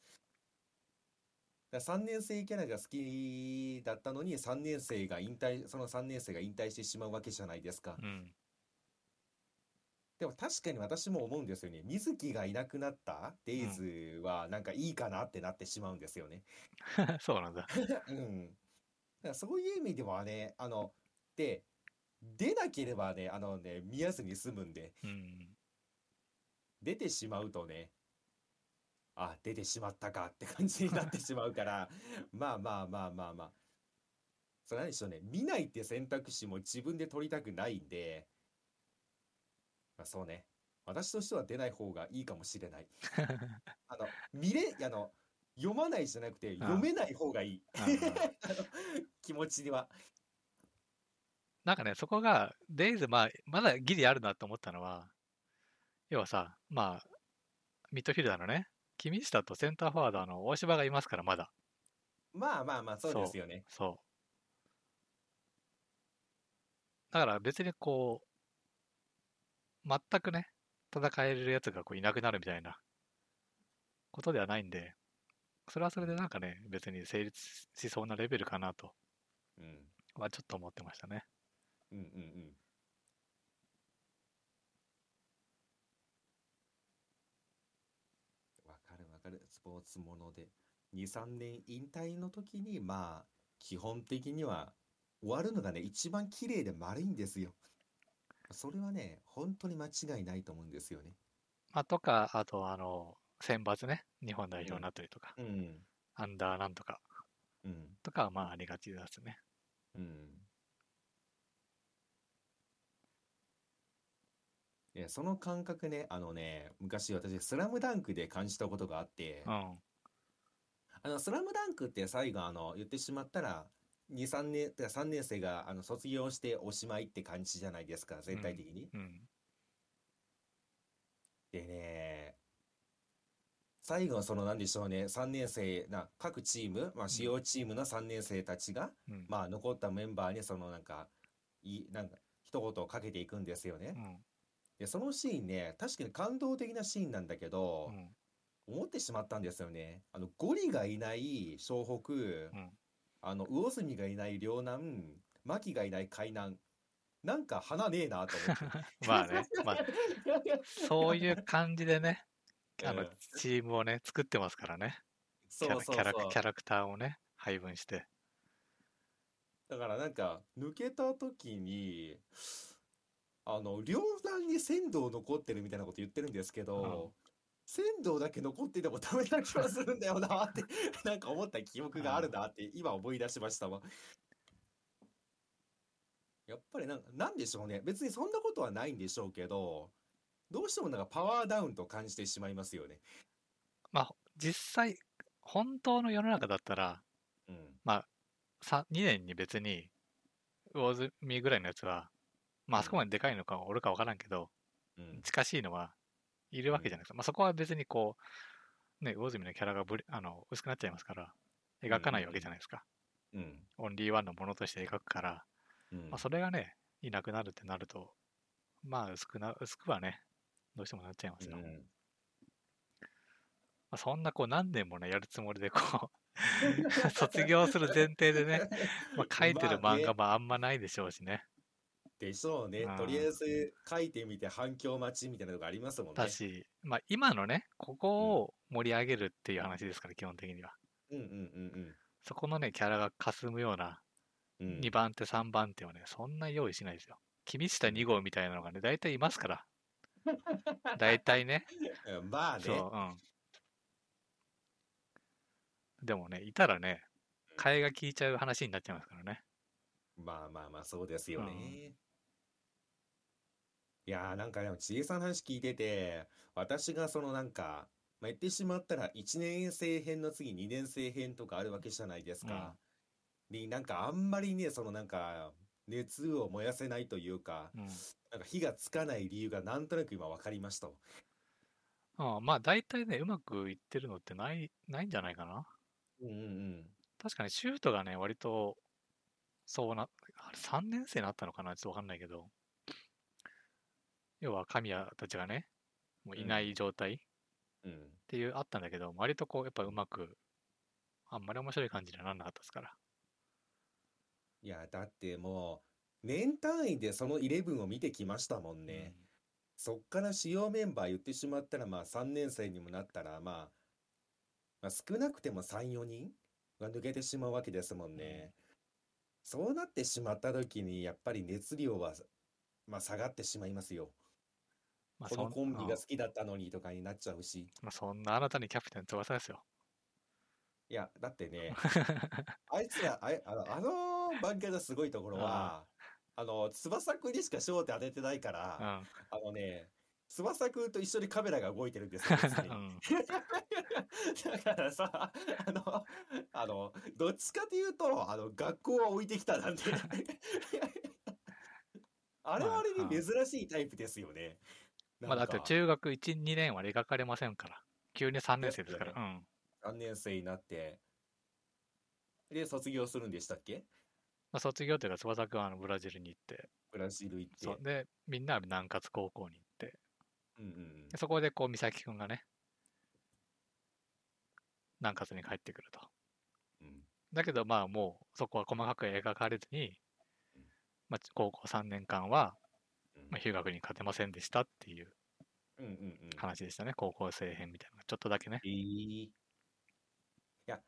だ3年生キャラが好きだったのに3年生が引退その3年生が引退してしまうわけじゃないですか。うん。でも確かに私も思うんですよね。水木がいなくなったデイズはなんかいいかなってなってしまうんですよね。*laughs* そうなんだ。*laughs* うん。だからそういう意味ではね、あの、で、出なければね、あのね、見やすに済むんで、うん。出てしまうとね、あ、出てしまったかって感じになってしまうから、*laughs* まあまあまあまあまあ。それなんでしょうね、見ないって選択肢も自分で取りたくないんで、まあそうね、私としては出ない方がいいかもしれない。*laughs* あの、見れ、あの、読まないじゃなくて、読めない方がいい。*laughs* 気持ちには。なんかね、そこが、デイズ、まあ、まだギリあるなと思ったのは、要はさ、まあ、ミッドフィルダーのね、君下とセンターフォワードの大柴がいますから、まだ。まあまあまあ、そうですよね。そう。だから別にこう、全くね、戦えるやつがこういなくなるみたいなことではないんで、それはそれでなんかね、別に成立しそうなレベルかなとうん。はちょっと思ってましたね。うんうんうん。わかるわかる。スポーツもので。2、3年引退の時に、まあ、基本的には終わるのがね、一番綺麗で丸いんですよ。それはね、本当に間違いないと思うんですよね。まあ、とか、あと、あの、選抜ね、日本代表になったりとか、うん。アンダーなんとかうん。とかはまあありがちですね。うん。いや、その感覚ね、あのね、昔私、スラムダンクで感じたことがあって、うん。あの、スラムダンクって最後、あの、言ってしまったら、2、3年、てか3年生が、あの、卒業しておしまいって感じじゃないですか、全体的に。うん。でね、最後、その、なんでしょうね、3年生な、各チーム、まあ、主要チームの3年生たちが、うん。まあ、残ったメンバーに、その、なんか、いい、なんか、一言をかけていくんですよね。うん。で、そのシーンね、確かに感動的なシーンなんだけどう、ん。思ってしまったんですよね。あの、ゴリがいない湘北、うん。あの、魚住がいない両南、牧がいない海南。なんか花ねえなと思って。*laughs* まあね、まあ、そういう感じでね、*laughs* あのうん、チームをね、作ってますからね。キャそうそうラキャラそうキャラクターをね、配分して。だからなんか、抜けた時に、あの、両南に仙道残ってるみたいなこと言ってるんですけど、仙道だけ残っててもダメな気がするんだよなって、*laughs* なんか思った記憶があるなって、今思い出しましたわ。やっぱりなんか、なんでしょうね。別にそんなことはないんでしょうけど、どうしてもなんかパワーダウンと感じてしまいますよね。まあ、実際、本当の世の中だったら、うん。さ2年に別に、魚住ぐらいのやつは、まあ、あそこまででかいのかおるか分からんけど、うん。近しいのはいるわけじゃないですか。まあ、そこは別にこう、ね、魚住のキャラがぶれあの薄くなっちゃいますから、描かないわけじゃないですか。うん。オンリーワンのものとして描くから、うんまあ、それがね、いなくなるってなると、まあ、薄くな、薄くはね、どうしてもなっちゃいますよ。まうんあ、そんなこう何年もね、やるつもりでこう、*laughs* 卒業する前提でね、まあ、*laughs* 書いてる漫画もあんまないでしょうしね。でしょうね。うんとりあえず書いてみて反響待ちみたいなのがありますもんね。だし、まあ、今のね、ここを盛り上げるっていう話ですから、基本的には。うんうんうんそこのね、キャラが霞むようなうん。うん2番手、3番手をね、そんな用意しないですよ。君下2号みたいなのがね、大体いますから。大体ね。*laughs* うんまあね。そう、うん。でもね、いたらね、替えが効いちゃう話になっちゃいますからね。まあまあまあ、そうですよね。うんいやーなんかでも、ちえさんの話聞いてて、私がそのなんか、まあ、言ってしまったら1年生編の次2年生編とかあるわけじゃないですか。に、なんかあんまりね、そのなんか、熱を燃やせないというか、うん。なんか火がつかない理由がなんとなく今分かりましたわ。*laughs* うん、まあ、大体ね、うまくいってるのってない、ないんじゃないかな。うんうん確かにシュートがね、割と、そうな、あれ3年生になったのかなちょっとわかんないけど、要は神谷たちがね、もういない状態っうん。うん。ていう、あったんだけど、割とこう、やっぱうまく、あんまり面白い感じにはなんなかったですから。いや、だってもう、年単位でその11を見てきましたもんね。そっから主要メンバー言ってしまったら、まあ3年生にもなったら、まあ、まあ少なくても3、4人が抜けてしまうわけですもんね。そうなってしまった時に、やっぱり熱量は、まあ下がってしまいますよ。まあ、このコンビがうん好きだったのにとかになっちゃうし。まあ、そんなあなたにキャプテン翼ですよ。いや、だってね、*laughs* あいつら、あいあの、あの漫画のすごいところは、あの、翼くんにしか焦点当ててないから、うん。あのね、翼くんと一緒にカメラが動いてるんですよ、別にうん *laughs* だからさ、あの、あの、どっちかというと、あの、学校は置いてきたなんで。*laughs* あれはあれに珍しいタイプですよね。まあ、だって中学1、2年は描かれませんから。急に3年生ですから。うん。3年生になって、で、卒業するんでしたっけ？まあ、卒業というか、翼くんはあのブラジルに行って、ブラジル行って。で、みんなは南葛高校に行って、うんうんうんでそこでこう、美咲くんがね、南葛に帰ってくると。うんだけど、まあもう、そこは細かく描かれずにうん、まあ、高校3年間は、うんまあ、休学に勝てませんでしたっていううんうんうん。話でしたね。高校生編みたいなちょっとだけね。えーいや、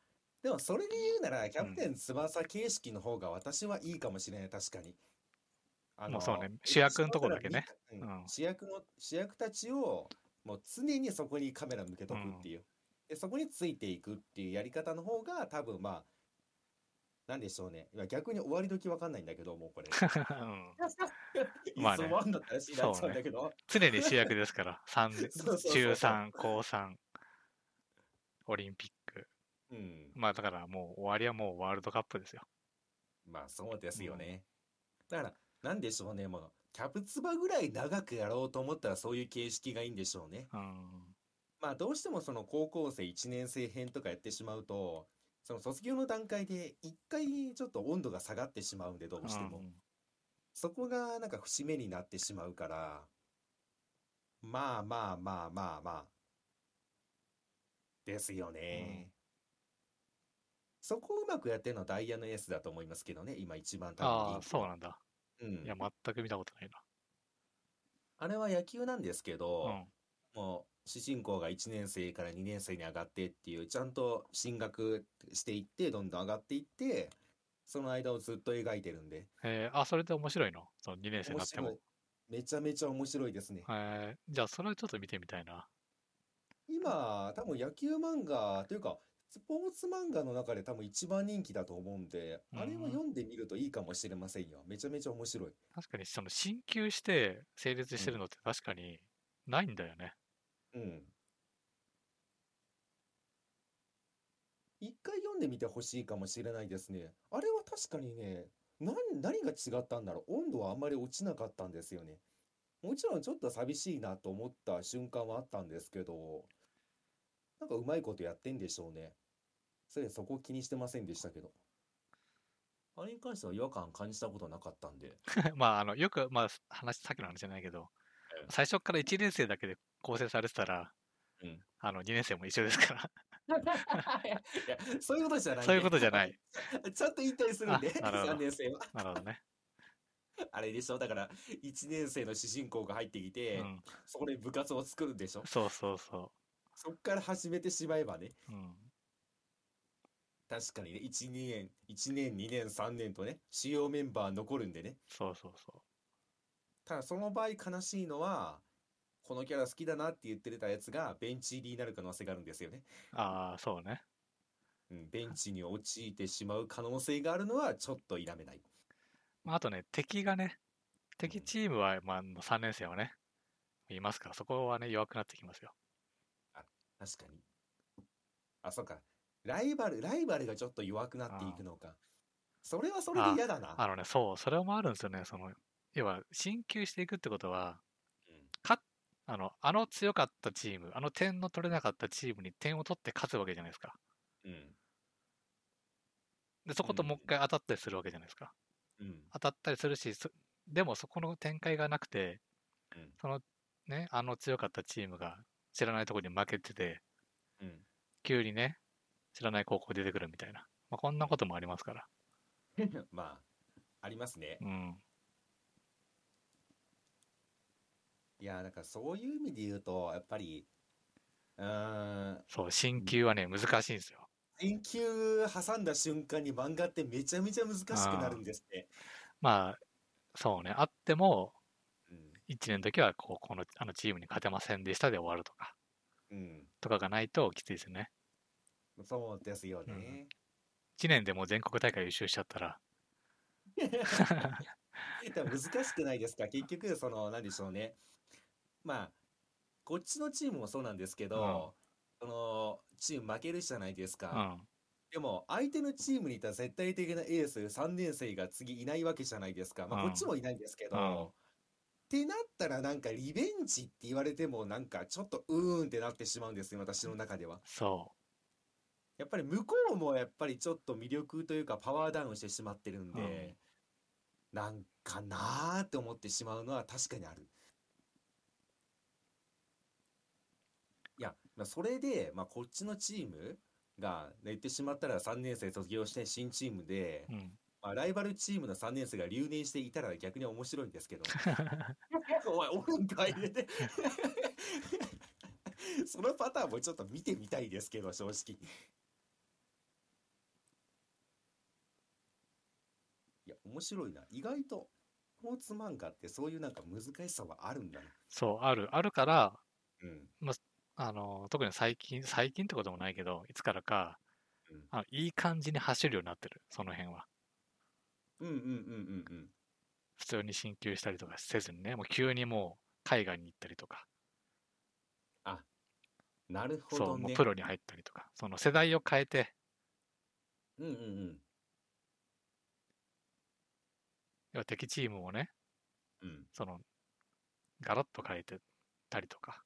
でもそれで言うなら、キャプテン翼形式の方が私はいいかもしれない、確かに。あもうそうね主役のとこだけねうんうん主役の、主役たちを、もう常にそこにカメラ向けとくっていう。で、そこについていくっていうやり方の方が、多分まあ、なんでしょうね。いや逆に終わり時わかんないんだけど、もうこれ。*laughs* うんまあねいつ終わんだったらしいなっちゃうんだけど。常に主役ですから、三 *laughs* 中3、高3、オリンピック。うん。まあだからもう終わりはもうワールドカップですよ。まあそうですよね。だから、なんでしょうね、もう、キャプツバぐらい長くやろうと思ったらそういう形式がいいんでしょうね。うん。まあどうしてもその高校生1年生編とかやってしまうと、その卒業の段階で一回ちょっと温度が下がってしまうんで、どうしても。うんそこがなんか節目になってしまうから、まあまあまあまあまあ。ですよね。そこをうまくやってるのはダイヤのエースだと思いますけどね、今一番多分ああ、そうなんだ。うんいや、全く見たことないあれは野球なんですけど、な。うん。もう主人公が1年生から2年生に上がってっていうちゃんと進学していってどんどん上がっていってその間をずっと描いてるんで。えーあ、それで面白いの？その2年生になっても。めちゃめちゃ面白いですね。えー。じゃあそれはちょっと見てみたいな。今多分野球漫画というかスポーツ漫画の中で多分一番人気だと思うんであれは読んでみるといいかもしれませんよ。めちゃめちゃ面白い。確かにその進級して成立してるのって確かにないんだよね。うん一回読んでみてほしいかもしれないですね。あれは確かにね、何、何が違ったんだろう。温度はあんまり落ちなかったんですよね。もちろんちょっと寂しいなと思った瞬間はあったんですけど、なんかうまいことやってんでしょうね。それそこ気にしてませんでしたけど。あれに関しては違和感感じたことなかったんで。*laughs* まあ、あの、よく、まあ、話、さっきの話じゃないけどええ、最初から1年生だけで構成されてたら、うんあの、2年生も一緒ですから。*laughs* いや、そういうことじゃないんそういうでことじゃない。*laughs* ちゃんと引退するんで、あなるほど3年生は。なるほどね。*laughs* あれでしょ？だから、1年生の主人公が入ってきうて、ん。そこで部活を作るんでしょ？そうそうそそっから始めてしまえばね、う。うん。確かにね、1、2年、1年、2年、3年とね、主要メンバー残るんでね。そうそうそただその場合悲しいのは、このキャラ好きだなって言ってたやつがベンチ入りになる可能性があるんですよね。う。ああ、そうね。うん、ベンチに陥ってしまう可能性があるのはちょっと否めない。まあ、あとね、敵がね、敵チームは、まあ、3年生はね、いますから、そこはね、弱くなってきますよ。確かに。あ、そうか。ライバル、ライバルがちょっと弱くなっていくのか。それはそれで嫌だな。あのね、そう、それもあるんですよね。その、要は、進級していくってことは、あの、あの強かったチーム、あの点の取れなかったチームに点を取って勝つわけじゃないですか。うん。で、そこともう一回当たったりするわけじゃないですか。うん。当たったりするし、そでもそこの展開がなくて、うんそのね、あの強かったチームが知らないところに負けてて、うん。急にね、知らない高校出てくるみたいな。まあ、こんなこともありますから。*laughs* まあ、ありますね。うん。いや、だからそういう意味で言うと、やっぱり、うーん、そう、進級はね、難しいんですよ。研究挟んだ瞬間に漫画ってめちゃめちゃ難しくなるんですね。まあ、そうね、あっても、うん。1年の時はこうこのあのチームに勝てませんでしたで終わるとか、うん。とかがないときついですよね。そうですよね。1年でもう全国大会優勝しちゃったら、難しくないですか？結局、その、なんでしょうね。まあ、こっちのチームもそうなんですけど、その、チーム負けるじゃないですうか。ん、でも、相手のチームにいた絶対的なエース3年生が次いないわけじゃないですか。まあ、うんこっちもいないんですけど、うんってなったらなんかリベンジって言われてもなんかちょっとうーんってなってしまうんですよ、私の中では。そやっぱり向こうもやっぱりちょっと魅力というかパワーダウンしてしまってるんで、なんかなーって思ってしまうのは確かにある。いや、まあ、それで、まあ、こっちのチームが言ってしまったら3年生卒業して新チームで、う。うん。まあ、ライバルチームの3年生が留年していたら逆に面白いんですけど。*laughs* おい、おるんかいね。*laughs* そのパターンもちょっと見てみたいですけど、正直。いや、面白いな。意外と、スポーツ漫画ってそういうなんか難しさはあるんだな。そう、ある、あるから、うん。あの、特に最近、最近ってこともないけど、いつからか、うんあのいい感じに走るようになってる、その辺は。うんうんうんうんうん。普通に進級したりとかせずにね、もう急にもう海外に行ったりとか、なるほそう、もうどね。プロに入ったりとか、その世代を変えてうんうんうん。要は敵チームをね、うん。その、ガラッと変えてたりとか、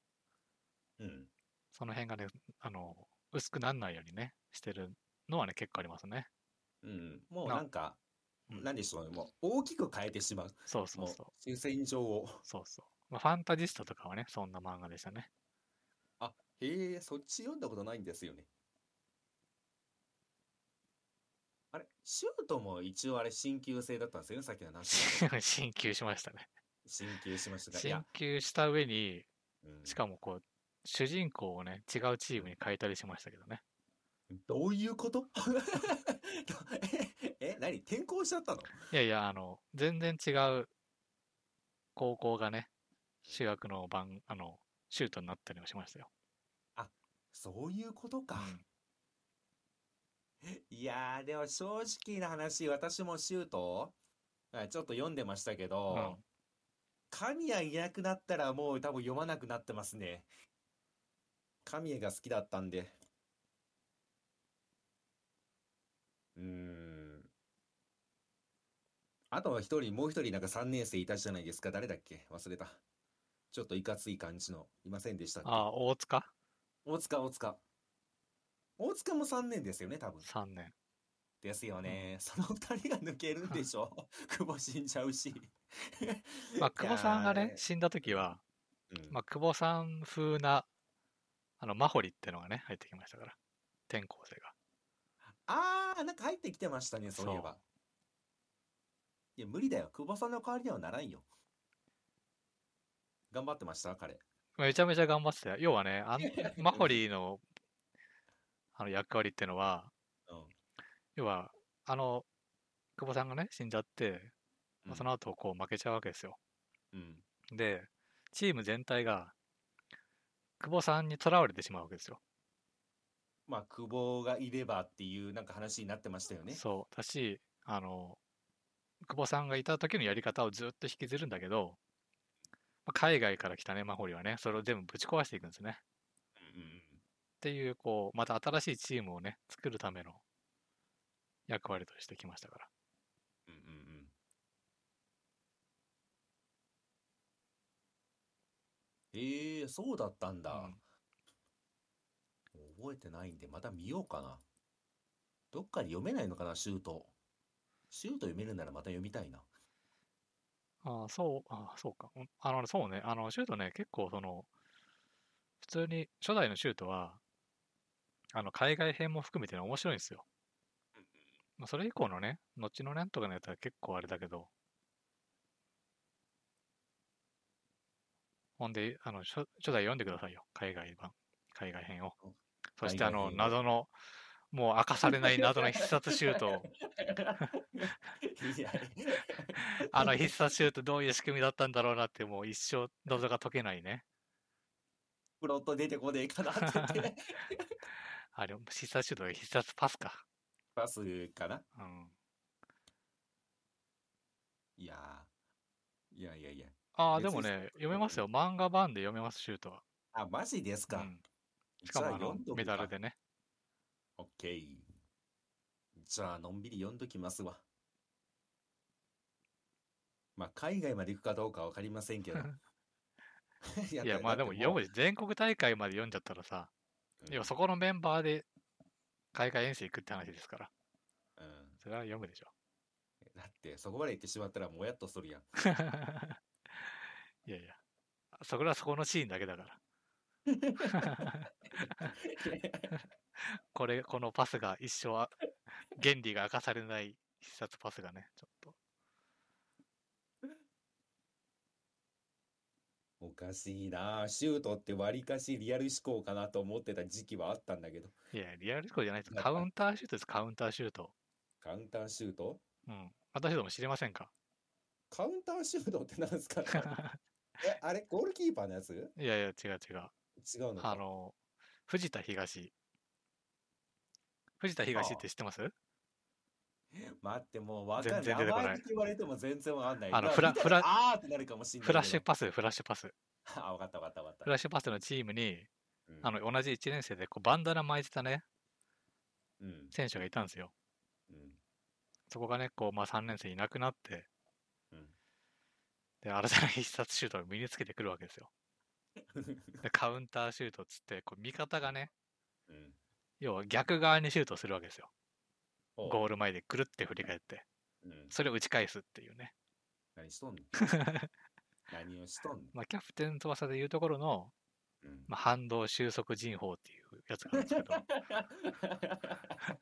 うん。その辺がね、あの、薄くならないようにね、してるのはね、結構ありますね。うん。もうななんか、うんなんでしょうね。もう大きく変えてしまう？そうそうそう。主戦場を。そうそう。まあ、ファンタジスタとかはね、そんな漫画でしたね。あ、へえ、そっち読んだことないんですよね。あれ、シュートも一応あれ、新旧制だったんですよね、さっきの話の。*laughs* 進級しましたね。新旧しましたが。い進や、級した上に、うんしかもこう、主人公をね、違うチームに変えたりしましたけどね。どういうこと？え、*laughs* え、何？転校しちゃったの？いやいや、あの、全然違う高校がね、主役の番、あの、シュートになったりもしましたよ。そういうことか。うん *laughs* いやー、でも正直な話、私もシュート、あちょっと読んでましたけど、うん神谷いなくなったらもう多分読まなくなってますね。神谷が好きだったんで。うーん。あとは一人、もう一人なんか3年生いたじゃないですか。誰だっけ？忘れた。ちょっといかつい感じの。いませんでしたっけ？ああ、大塚？大塚、大塚。大塚も3年ですよね、多分。?3 年。ですよね。その二人が抜けるんでしょ？久保死んじゃうし。まあ、久保さんがいやー、ね死んだ時は、うんまあ、久保さん風な、あの、マホリってのがね、入ってきましたから。転校生が。あー、なんか入ってきてましたね、そういえば。いや、無理だよ。久保さんの代わりにはならんよ。頑張ってました彼。めちゃめちゃ頑張ってたよ。要はね、あん *laughs* マホリの、あの、役割ってのは、うん。要は、あの、久保さんがね、死んじゃって、まあ、その後。後、こう、負けちゃうわけですよ。うん。で、チーム全体が、久保さんに囚われてしまうわけですよ。まあ、久保がいればっていうなんか話になってましたよね。そう。だし、あの、久保さんがいた時のやり方をずっと引きずるんだけど、まあ海外から来たね、マホリはね、それを全部ぶち壊していくんですね。うんうんっていう、こう、また新しいチームをね、作るための役割としてきましたから。うん。うんうんうん。ええそうだったんだ。うん覚えてないんで、また見ようかな。どっかで読めないのかな、シュート。シュート読めるならまた読みたいな。ああ、そう、ああ、そうか。うんあの、そうね、あの、シュートね、結構その、普通に、初代のシュートは、あの、海外編も含めてね、面白いんですよ。まあ、それ以降のね、後のなんとかのやつは結構あれだけど、ほんで、あの、初初代読んでくださいよ、海外版、海外編を。そして、あの、謎の、もう明かされない謎の必殺シュートを、*laughs* あの必殺シュートどういう仕組みだったんだろうなって、もう一生謎が解けないね。プロット出てこねえかなって言って。*laughs* あれ、必殺シュートが必殺パスか。パスかなうん。いやーいやいやいや。ああ、でもね、読めますよ。漫画版で読めます、シュートは。あ、マジですか？うん。しかも、あのメダルでね。オッケー。じゃあ、のんびり読んどきますわ。まあ、海外まで行くかどうかわかりませんけど。*laughs* いいや、まあでも読む、全国大会まで読んじゃったらさ、要はそこのメンバーで海外遠征行くって話ですから。うん。うんそれは読むでしょ。だって、そこまで行ってしまったらもやっとするやん。*laughs* いやいや、そこはそこのシーンだけだから。これ、このパスが一生あ、原理が明かされない必殺パスがね、ちょっと。おかしいなシュートって割かしリアル思考かなと思ってた時期はあったんだけど。いや、リアルスコアじゃないです。カウンターシュートです、カウンターシュート。カウンターシュート？うん。私ども知りませんか？カウンターシュートってなんですか *laughs* え、あれゴールキーパーのやつ？いやいや、違う違う。違うのか。あの、藤田東。藤田東って知ってます？待って、もうわかんない。全然出てこない名前言われても全然わかんない。あのフラフラらあーってなるかもしれないけフど。ラッシュパス、フラッシュパス。*laughs* あ、わかったわかったわかった。フラッシュパスのチームに、うんあの、同じ1年生でこうバンダナ巻いてたね、うん。選手がいたんですよ。そこがね、こう、まあ3年生いなくなって、うんで、新たな必殺シュートを身につけてくるわけですよ。で、*laughs* カウンターシュートっつって、こう味方がね、うん。要は逆側にシュートするわけですよ。ゴール前でぐるって振り返って、うん。それを打ち返すっていうね。何しとんの *laughs* 何をしとんのまあ、キャプテン翼でいうところの、うん。まあ、反動収束人法っていうやつがあるんですけど、*laughs*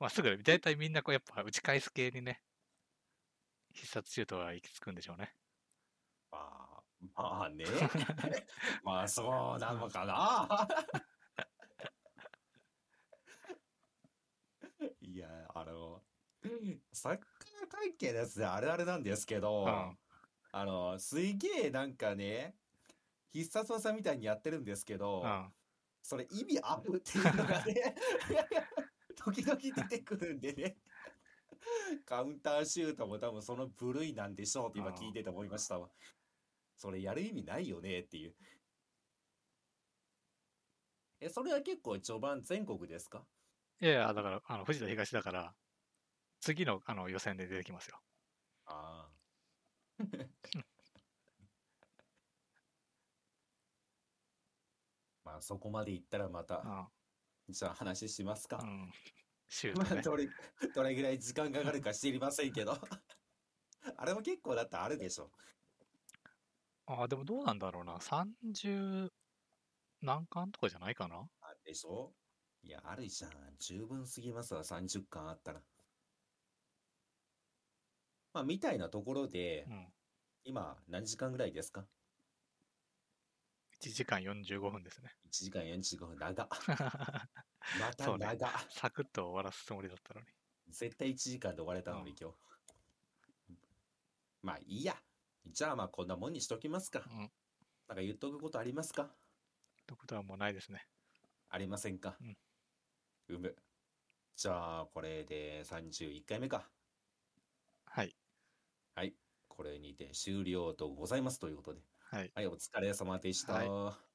まあ、すぐ、大体みんなこうやっぱ打ち返す系にね、必殺シュートは行き着くんでしょうね。まあ、まあね。*laughs* まあそうなのかな。*laughs* いや、あの、サッカー関係のやつであれあれなんですけど、うんあの、すげえなんかね、必殺技みたいにやってるんですけど、うん。それ意味あるっていうのがね、*laughs* 時々出てくるんでね。カウンターシュートも多分その部類なんでしょうって今聞いてて思いましたわ。それやる意味ないよねっていう。え、それは結構序盤全国ですか？いやいや、だから、あの藤田東だから、次のあの予選で出てきますよ。ああ。*laughs* まあそこまでいったらまた、うじゃあ話しますか。ん。うん。シューまトね。あどれ、どれぐらい時間かかるか知りませんけど。*laughs* あれも結構だってあるでしょ。ああ、でもどうなんだろうな。30何巻とかじゃないかな？あでしょ？いや、あるじゃん。十分すぎますわ、30巻あったら。まあ、みたいなところでう、ん。今、何時間ぐらいですか？1時間45分ですね。?1 時間45分、長っ。*laughs* またそうね長っ。サクッと終わらすつもりだったのに。絶対1時間で終われたのに、うん今日。まあ、いいや。じゃあ、まあ、こんなもんにしときますか。うん。なんか言っとくことありますか？ということはもうないですね。ありませんか？うんうむ。じゃあ、これで31回目か。はい。はい。これにて終了とございますということで。はい。はい、お疲れ様でした。は